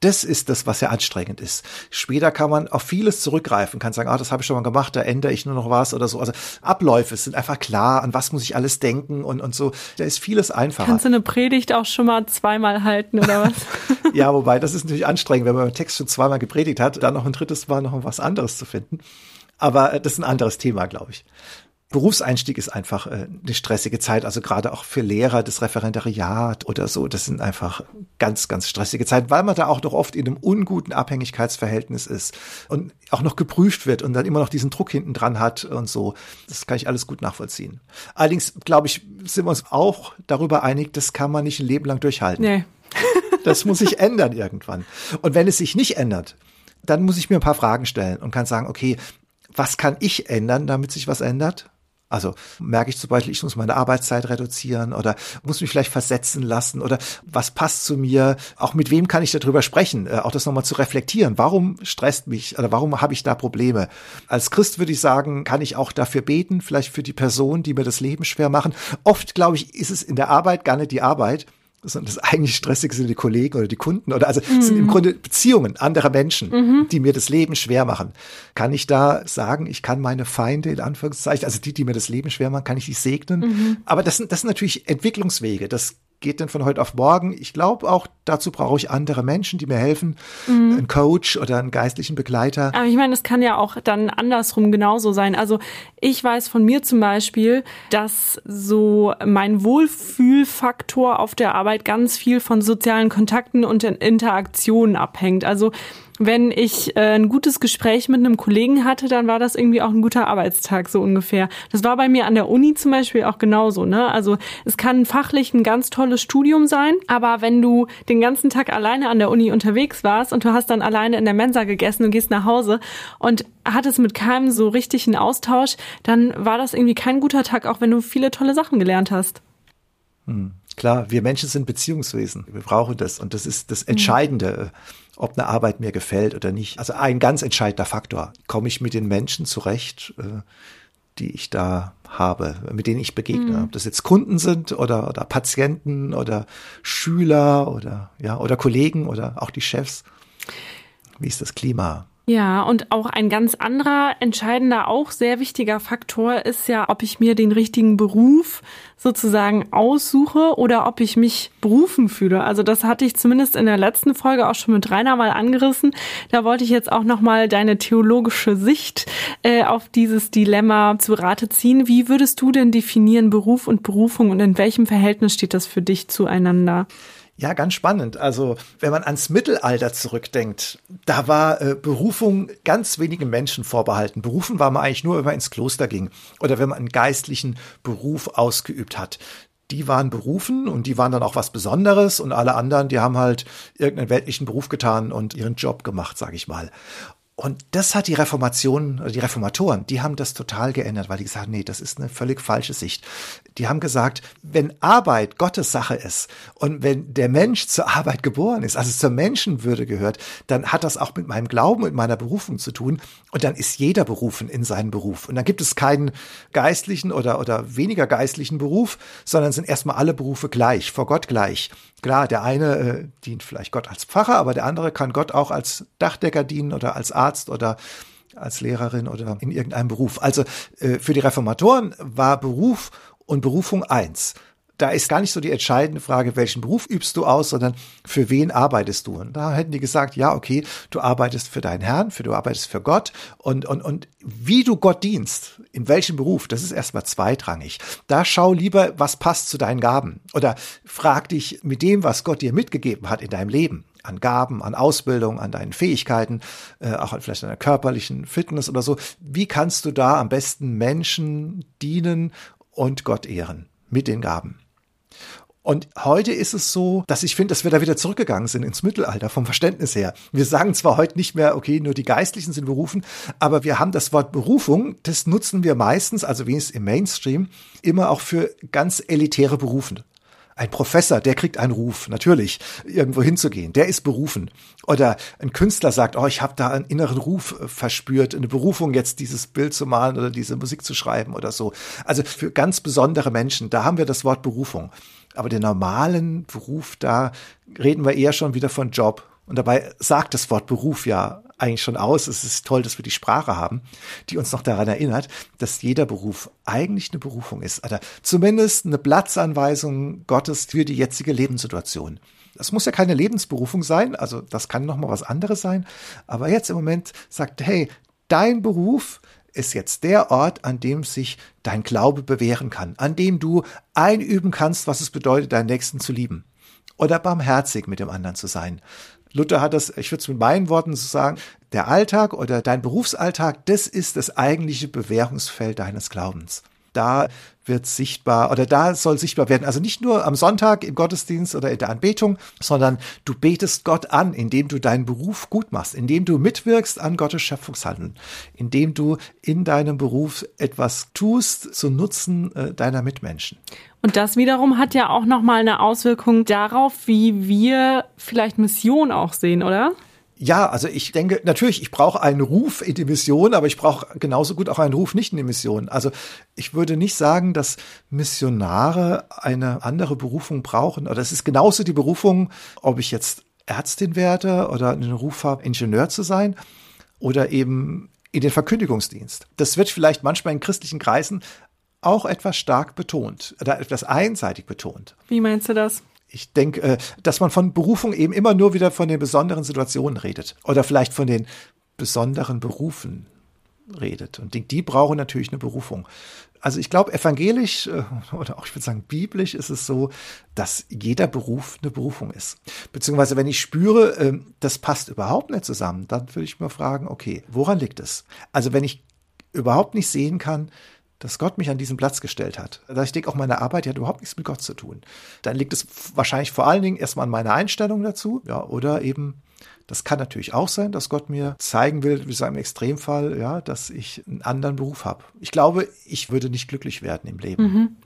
Das ist das, was ja anstrengend ist. Später kann man auf vieles zurückgreifen, kann sagen, ah, das habe ich schon mal gemacht, da ändere ich nur noch was oder so. Also Abläufe sind einfach klar, an was muss ich alles denken und, und so. Da ist vieles einfacher. Kannst du eine Predigt auch schon mal zweimal halten oder was? ja, wobei, das ist natürlich anstrengend, wenn man einen Text schon zweimal gepredigt hat, dann noch ein drittes Mal noch was anderes zu finden. Aber das ist ein anderes Thema, glaube ich. Berufseinstieg ist einfach äh, eine stressige Zeit, also gerade auch für Lehrer, das Referendariat oder so, das sind einfach ganz, ganz stressige Zeit, weil man da auch noch oft in einem unguten Abhängigkeitsverhältnis ist und auch noch geprüft wird und dann immer noch diesen Druck hinten dran hat und so. Das kann ich alles gut nachvollziehen. Allerdings, glaube ich, sind wir uns auch darüber einig, das kann man nicht ein Leben lang durchhalten. Nee. das muss sich ändern irgendwann. Und wenn es sich nicht ändert, dann muss ich mir ein paar Fragen stellen und kann sagen, okay, was kann ich ändern, damit sich was ändert? Also merke ich zum Beispiel, ich muss meine Arbeitszeit reduzieren oder muss mich vielleicht versetzen lassen oder was passt zu mir? Auch mit wem kann ich darüber sprechen? Äh, auch das nochmal zu reflektieren. Warum stresst mich oder warum habe ich da Probleme? Als Christ würde ich sagen, kann ich auch dafür beten, vielleicht für die Personen, die mir das Leben schwer machen. Oft, glaube ich, ist es in der Arbeit gar nicht die Arbeit, sondern das eigentlich Stressige sind die Kollegen oder die Kunden oder also mhm. sind im Grunde Beziehungen anderer Menschen, mhm. die mir das Leben schwer machen. Kann ich da sagen, ich kann meine Feinde in Anführungszeichen, also die, die mir das Leben schwer machen, kann ich die segnen? Mhm. Aber das sind, das sind natürlich Entwicklungswege. Das geht denn von heute auf morgen. Ich glaube auch, dazu brauche ich andere Menschen, die mir helfen, mhm. einen Coach oder einen geistlichen Begleiter. Aber ich meine, es kann ja auch dann andersrum genauso sein. Also ich weiß von mir zum Beispiel, dass so mein Wohlfühlfaktor auf der Arbeit ganz viel von sozialen Kontakten und Interaktionen abhängt. Also wenn ich äh, ein gutes Gespräch mit einem Kollegen hatte, dann war das irgendwie auch ein guter Arbeitstag, so ungefähr. Das war bei mir an der Uni zum Beispiel auch genauso. Ne? Also es kann fachlich ein ganz tolles Studium sein, aber wenn du den ganzen Tag alleine an der Uni unterwegs warst und du hast dann alleine in der Mensa gegessen und gehst nach Hause und hattest mit keinem so richtig einen Austausch, dann war das irgendwie kein guter Tag, auch wenn du viele tolle Sachen gelernt hast. Hm. Klar, wir Menschen sind Beziehungswesen. Wir brauchen das. Und das ist das Entscheidende, ob eine Arbeit mir gefällt oder nicht. Also ein ganz entscheidender Faktor. Komme ich mit den Menschen zurecht, äh, die ich da habe, mit denen ich begegne. Mhm. Ob das jetzt Kunden sind oder, oder Patienten oder Schüler oder, ja, oder Kollegen oder auch die Chefs. Wie ist das Klima? Ja, und auch ein ganz anderer entscheidender, auch sehr wichtiger Faktor ist ja, ob ich mir den richtigen Beruf sozusagen aussuche oder ob ich mich berufen fühle. Also das hatte ich zumindest in der letzten Folge auch schon mit Rainer mal angerissen. Da wollte ich jetzt auch nochmal deine theologische Sicht äh, auf dieses Dilemma zu Rate ziehen. Wie würdest du denn definieren Beruf und Berufung und in welchem Verhältnis steht das für dich zueinander? Ja, ganz spannend. Also, wenn man ans Mittelalter zurückdenkt, da war äh, Berufung ganz wenigen Menschen vorbehalten. Berufen war man eigentlich nur, wenn man ins Kloster ging oder wenn man einen geistlichen Beruf ausgeübt hat. Die waren berufen und die waren dann auch was Besonderes und alle anderen, die haben halt irgendeinen weltlichen Beruf getan und ihren Job gemacht, sage ich mal. Und das hat die Reformation, die Reformatoren, die haben das total geändert, weil die gesagt haben, nee, das ist eine völlig falsche Sicht. Die haben gesagt, wenn Arbeit Gottes Sache ist und wenn der Mensch zur Arbeit geboren ist, also zur Menschenwürde gehört, dann hat das auch mit meinem Glauben und meiner Berufung zu tun. Und dann ist jeder berufen in seinen Beruf. Und dann gibt es keinen geistlichen oder, oder weniger geistlichen Beruf, sondern sind erstmal alle Berufe gleich, vor Gott gleich. Klar, der eine äh, dient vielleicht Gott als Pfarrer, aber der andere kann Gott auch als Dachdecker dienen oder als Arzt oder als Lehrerin oder in irgendeinem Beruf. Also äh, für die Reformatoren war Beruf und Berufung eins da ist gar nicht so die entscheidende Frage, welchen Beruf übst du aus, sondern für wen arbeitest du? Und da hätten die gesagt, ja, okay, du arbeitest für deinen Herrn, für du arbeitest für Gott und, und, und wie du Gott dienst, in welchem Beruf, das ist erstmal zweitrangig. Da schau lieber, was passt zu deinen Gaben oder frag dich mit dem, was Gott dir mitgegeben hat in deinem Leben an Gaben, an Ausbildung, an deinen Fähigkeiten, äh, auch an vielleicht deiner körperlichen Fitness oder so. Wie kannst du da am besten Menschen dienen und Gott ehren mit den Gaben? Und heute ist es so, dass ich finde, dass wir da wieder zurückgegangen sind ins Mittelalter vom Verständnis her. Wir sagen zwar heute nicht mehr, okay, nur die Geistlichen sind berufen, aber wir haben das Wort Berufung, das nutzen wir meistens, also wenigstens im Mainstream, immer auch für ganz elitäre Berufen. Ein Professor, der kriegt einen Ruf, natürlich, irgendwo hinzugehen. Der ist berufen. Oder ein Künstler sagt, oh, ich habe da einen inneren Ruf äh, verspürt, eine Berufung, jetzt dieses Bild zu malen oder diese Musik zu schreiben oder so. Also für ganz besondere Menschen, da haben wir das Wort Berufung. Aber den normalen Beruf, da reden wir eher schon wieder von Job. Und dabei sagt das Wort Beruf ja eigentlich schon aus. Es ist toll, dass wir die Sprache haben, die uns noch daran erinnert, dass jeder Beruf eigentlich eine Berufung ist. Oder zumindest eine Platzanweisung Gottes für die jetzige Lebenssituation. Das muss ja keine Lebensberufung sein, also das kann noch mal was anderes sein. Aber jetzt im Moment sagt, hey, dein Beruf ist jetzt der Ort, an dem sich dein Glaube bewähren kann, an dem du einüben kannst, was es bedeutet, deinen Nächsten zu lieben oder barmherzig mit dem anderen zu sein. Luther hat das, ich würde es mit meinen Worten so sagen, der Alltag oder dein Berufsalltag, das ist das eigentliche Bewährungsfeld deines Glaubens. Da wird sichtbar oder da soll sichtbar werden. Also nicht nur am Sonntag im Gottesdienst oder in der Anbetung, sondern du betest Gott an, indem du deinen Beruf gut machst, indem du mitwirkst an Gottes Schöpfungshandeln, indem du in deinem Beruf etwas tust zu Nutzen äh, deiner Mitmenschen. Und das wiederum hat ja auch nochmal eine Auswirkung darauf, wie wir vielleicht Mission auch sehen, oder? Ja, also ich denke, natürlich, ich brauche einen Ruf in die Mission, aber ich brauche genauso gut auch einen Ruf nicht in die Mission. Also ich würde nicht sagen, dass Missionare eine andere Berufung brauchen. Oder es ist genauso die Berufung, ob ich jetzt Ärztin werde oder einen Ruf habe, Ingenieur zu sein oder eben in den Verkündigungsdienst. Das wird vielleicht manchmal in christlichen Kreisen auch etwas stark betont oder etwas einseitig betont. Wie meinst du das? Ich denke, äh, dass man von Berufung eben immer nur wieder von den besonderen Situationen redet oder vielleicht von den besonderen Berufen redet. Und die, brauchen natürlich eine Berufung. Also ich glaube, evangelisch äh, oder auch ich würde sagen biblisch ist es so, dass jeder Beruf eine Berufung ist. Beziehungsweise wenn ich spüre, ähm, das passt überhaupt nicht zusammen, dann würde ich mir fragen, okay, woran liegt es? Also wenn ich überhaupt nicht sehen kann, dass Gott mich an diesen Platz gestellt hat. Also ich denke auch, meine Arbeit hat überhaupt nichts mit Gott zu tun. Dann liegt es wahrscheinlich vor allen Dingen erstmal an meiner Einstellung dazu, ja, oder eben das kann natürlich auch sein, dass Gott mir zeigen will, wie sagen im Extremfall, ja, dass ich einen anderen Beruf habe. Ich glaube, ich würde nicht glücklich werden im Leben. Mhm.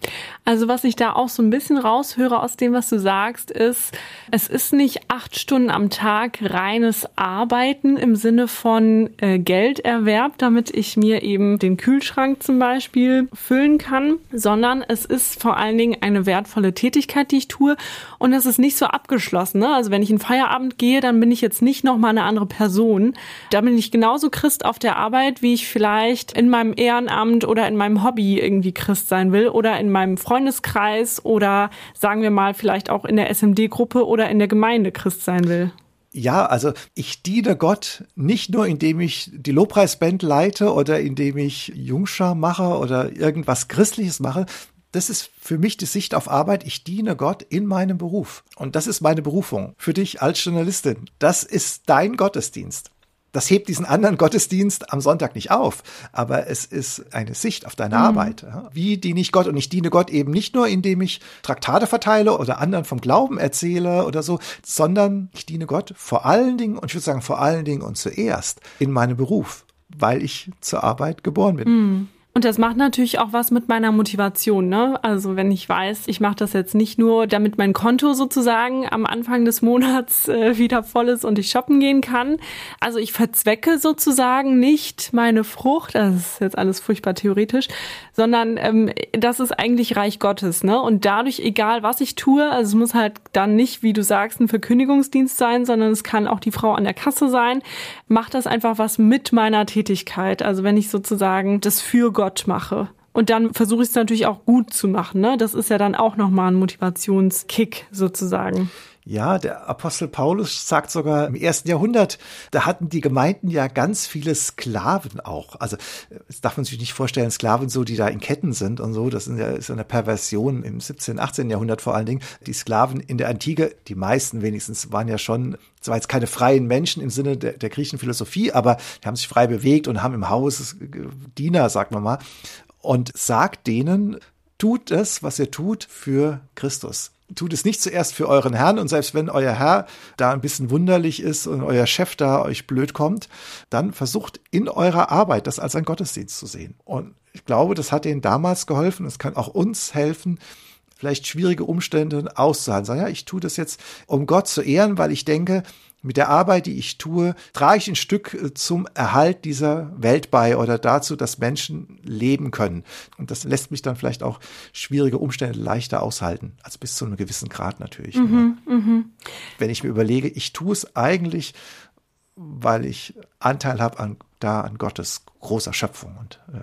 Also was ich da auch so ein bisschen raushöre aus dem, was du sagst, ist, es ist nicht acht Stunden am Tag reines Arbeiten im Sinne von äh, Gelderwerb, damit ich mir eben den Kühlschrank zum Beispiel füllen kann, sondern es ist vor allen Dingen eine wertvolle Tätigkeit, die ich tue und es ist nicht so abgeschlossen. Ne? Also wenn ich in Feierabend gehe, dann bin ich jetzt nicht nicht nochmal eine andere Person. Da bin ich genauso Christ auf der Arbeit, wie ich vielleicht in meinem Ehrenamt oder in meinem Hobby irgendwie Christ sein will oder in meinem Freundeskreis oder sagen wir mal vielleicht auch in der SMD-Gruppe oder in der Gemeinde Christ sein will. Ja, also ich diene Gott nicht nur, indem ich die Lobpreisband leite oder indem ich Jungschar mache oder irgendwas Christliches mache, das ist für mich die Sicht auf Arbeit. Ich diene Gott in meinem Beruf. Und das ist meine Berufung für dich als Journalistin. Das ist dein Gottesdienst. Das hebt diesen anderen Gottesdienst am Sonntag nicht auf, aber es ist eine Sicht auf deine mhm. Arbeit. Wie diene ich Gott? Und ich diene Gott eben nicht nur, indem ich Traktate verteile oder anderen vom Glauben erzähle oder so, sondern ich diene Gott vor allen Dingen, und ich würde sagen vor allen Dingen und zuerst in meinem Beruf, weil ich zur Arbeit geboren bin. Mhm. Und das macht natürlich auch was mit meiner Motivation. Ne? Also wenn ich weiß, ich mache das jetzt nicht nur, damit mein Konto sozusagen am Anfang des Monats äh, wieder voll ist und ich shoppen gehen kann. Also ich verzwecke sozusagen nicht meine Frucht, das ist jetzt alles furchtbar theoretisch, sondern ähm, das ist eigentlich Reich Gottes. Ne? Und dadurch, egal was ich tue, also es muss halt dann nicht, wie du sagst, ein Verkündigungsdienst sein, sondern es kann auch die Frau an der Kasse sein, macht das einfach was mit meiner Tätigkeit. Also wenn ich sozusagen das für Gott Gott mache. Und dann versuche ich es natürlich auch gut zu machen. Ne? Das ist ja dann auch nochmal ein Motivationskick sozusagen. Ja, der Apostel Paulus sagt sogar im ersten Jahrhundert, da hatten die Gemeinden ja ganz viele Sklaven auch. Also das darf man sich nicht vorstellen, Sklaven so, die da in Ketten sind und so. Das ist ja eine Perversion im 17., 18. Jahrhundert vor allen Dingen. Die Sklaven in der Antike, die meisten wenigstens, waren ja schon zwar jetzt keine freien Menschen im Sinne der, der griechischen Philosophie, aber die haben sich frei bewegt und haben im Haus Diener, sagt man mal, und sagt denen, tut es, was ihr tut, für Christus tut es nicht zuerst für euren Herrn und selbst wenn euer Herr da ein bisschen wunderlich ist und euer Chef da euch blöd kommt, dann versucht in eurer Arbeit das als ein Gottesdienst zu sehen. Und ich glaube, das hat denen damals geholfen. Es kann auch uns helfen, vielleicht schwierige Umstände auszuhalten. Sagen, ja, ich tue das jetzt, um Gott zu ehren, weil ich denke, mit der Arbeit, die ich tue, trage ich ein Stück äh, zum Erhalt dieser Welt bei oder dazu, dass Menschen leben können. Und das lässt mich dann vielleicht auch schwierige Umstände leichter aushalten, also bis zu einem gewissen Grad natürlich. Mhm, mh. Wenn ich mir überlege, ich tue es eigentlich, weil ich Anteil habe an, da an Gottes großer Schöpfung und äh,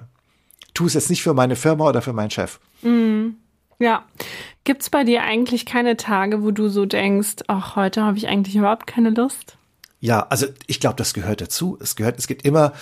tue es jetzt nicht für meine Firma oder für meinen Chef. Mhm. Ja. Gibt's bei dir eigentlich keine Tage, wo du so denkst, ach, heute habe ich eigentlich überhaupt keine Lust? Ja, also ich glaube, das gehört dazu. Es gehört, es gibt immer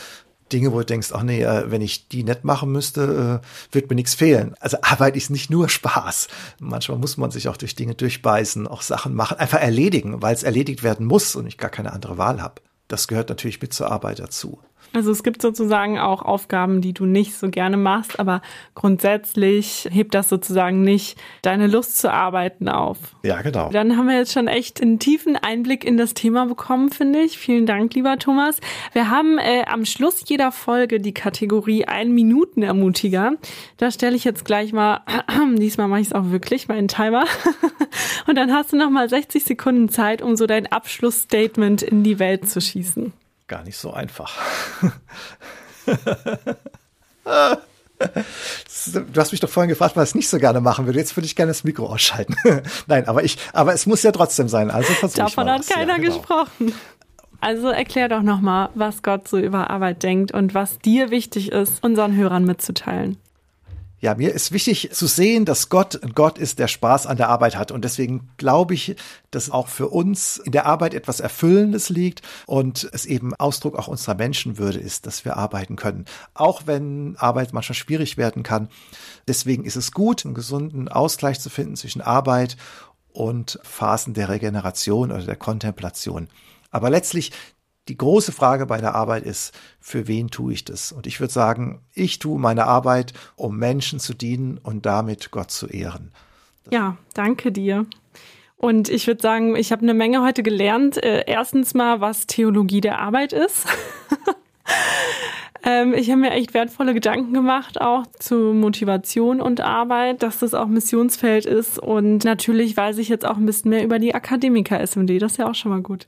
Dinge, wo du denkst, ach nee, äh, wenn ich die nett machen müsste, äh, wird mir nichts fehlen. Also Arbeit ist nicht nur Spaß. Manchmal muss man sich auch durch Dinge durchbeißen, auch Sachen machen, einfach erledigen, weil es erledigt werden muss und ich gar keine andere Wahl habe. das gehört natürlich mit zur Arbeit dazu. Also es gibt sozusagen auch Aufgaben, die du nicht so gerne machst, aber grundsätzlich hebt das sozusagen nicht deine Lust zu arbeiten auf. Ja, genau. Dann haben wir jetzt schon echt einen tiefen Einblick in das Thema bekommen, finde ich. Vielen Dank, lieber Thomas. Wir haben äh, am Schluss jeder Folge die Kategorie ein Minuten Ermutiger. Da stelle ich jetzt gleich mal, diesmal mache ich es auch wirklich, meinen Timer. Und dann hast du noch mal 60 Sekunden Zeit, um so dein Abschlussstatement in die Welt zu schießen gar nicht so einfach. Du hast mich doch vorhin gefragt, was ich nicht so gerne machen würde. Jetzt würde ich gerne das Mikro ausschalten. Nein, aber ich, aber es muss ja trotzdem sein. Also versuche ich Davon hat keiner ja, genau. gesprochen. Also erklär doch nochmal, was Gott so über Arbeit denkt und was dir wichtig ist, unseren Hörern mitzuteilen. Ja, mir ist wichtig zu sehen, dass Gott ein Gott ist, der Spaß an der Arbeit hat. Und deswegen glaube ich, dass auch für uns in der Arbeit etwas Erfüllendes liegt und es eben Ausdruck auch unserer Menschenwürde ist, dass wir arbeiten können. Auch wenn Arbeit manchmal schwierig werden kann. Deswegen ist es gut, einen gesunden Ausgleich zu finden zwischen Arbeit und Phasen der Regeneration oder der Kontemplation. Aber letztlich die große Frage bei der Arbeit ist, für wen tue ich das? Und ich würde sagen, ich tue meine Arbeit, um Menschen zu dienen und damit Gott zu ehren. Ja, danke dir. Und ich würde sagen, ich habe eine Menge heute gelernt. Äh, erstens mal, was Theologie der Arbeit ist. ähm, ich habe mir echt wertvolle Gedanken gemacht, auch zu Motivation und Arbeit, dass das auch Missionsfeld ist. Und natürlich weiß ich jetzt auch ein bisschen mehr über die Akademiker SMD. Das ist ja auch schon mal gut.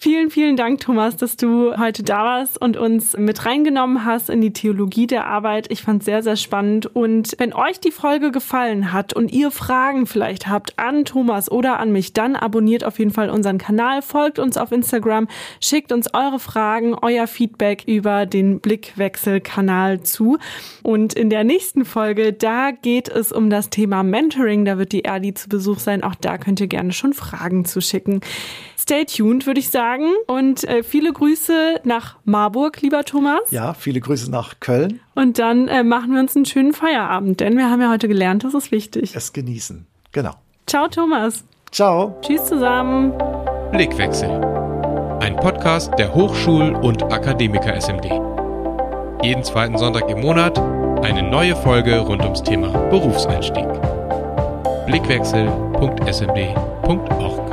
Vielen, vielen Dank, Thomas, dass du heute da warst und uns mit reingenommen hast in die Theologie der Arbeit. Ich fand sehr, sehr spannend. Und wenn euch die Folge gefallen hat und ihr Fragen vielleicht habt an Thomas oder an mich, dann abonniert auf jeden Fall unseren Kanal, folgt uns auf Instagram, schickt uns eure Fragen, euer Feedback über den Blickwechsel-Kanal zu. Und in der nächsten Folge, da geht es um das Thema Mentoring. Da wird die Erdi zu Besuch sein. Auch da könnt ihr gerne schon Fragen zu schicken. Stay tuned, würde ich sagen. Und äh, viele Grüße nach Marburg, lieber Thomas. Ja, viele Grüße nach Köln. Und dann äh, machen wir uns einen schönen Feierabend, denn wir haben ja heute gelernt, das ist wichtig. Es genießen. Genau. Ciao, Thomas. Ciao. Tschüss zusammen. Blickwechsel. Ein Podcast der Hochschul- und Akademiker SMD. Jeden zweiten Sonntag im Monat eine neue Folge rund ums Thema Berufseinstieg. Blickwechsel.smd.org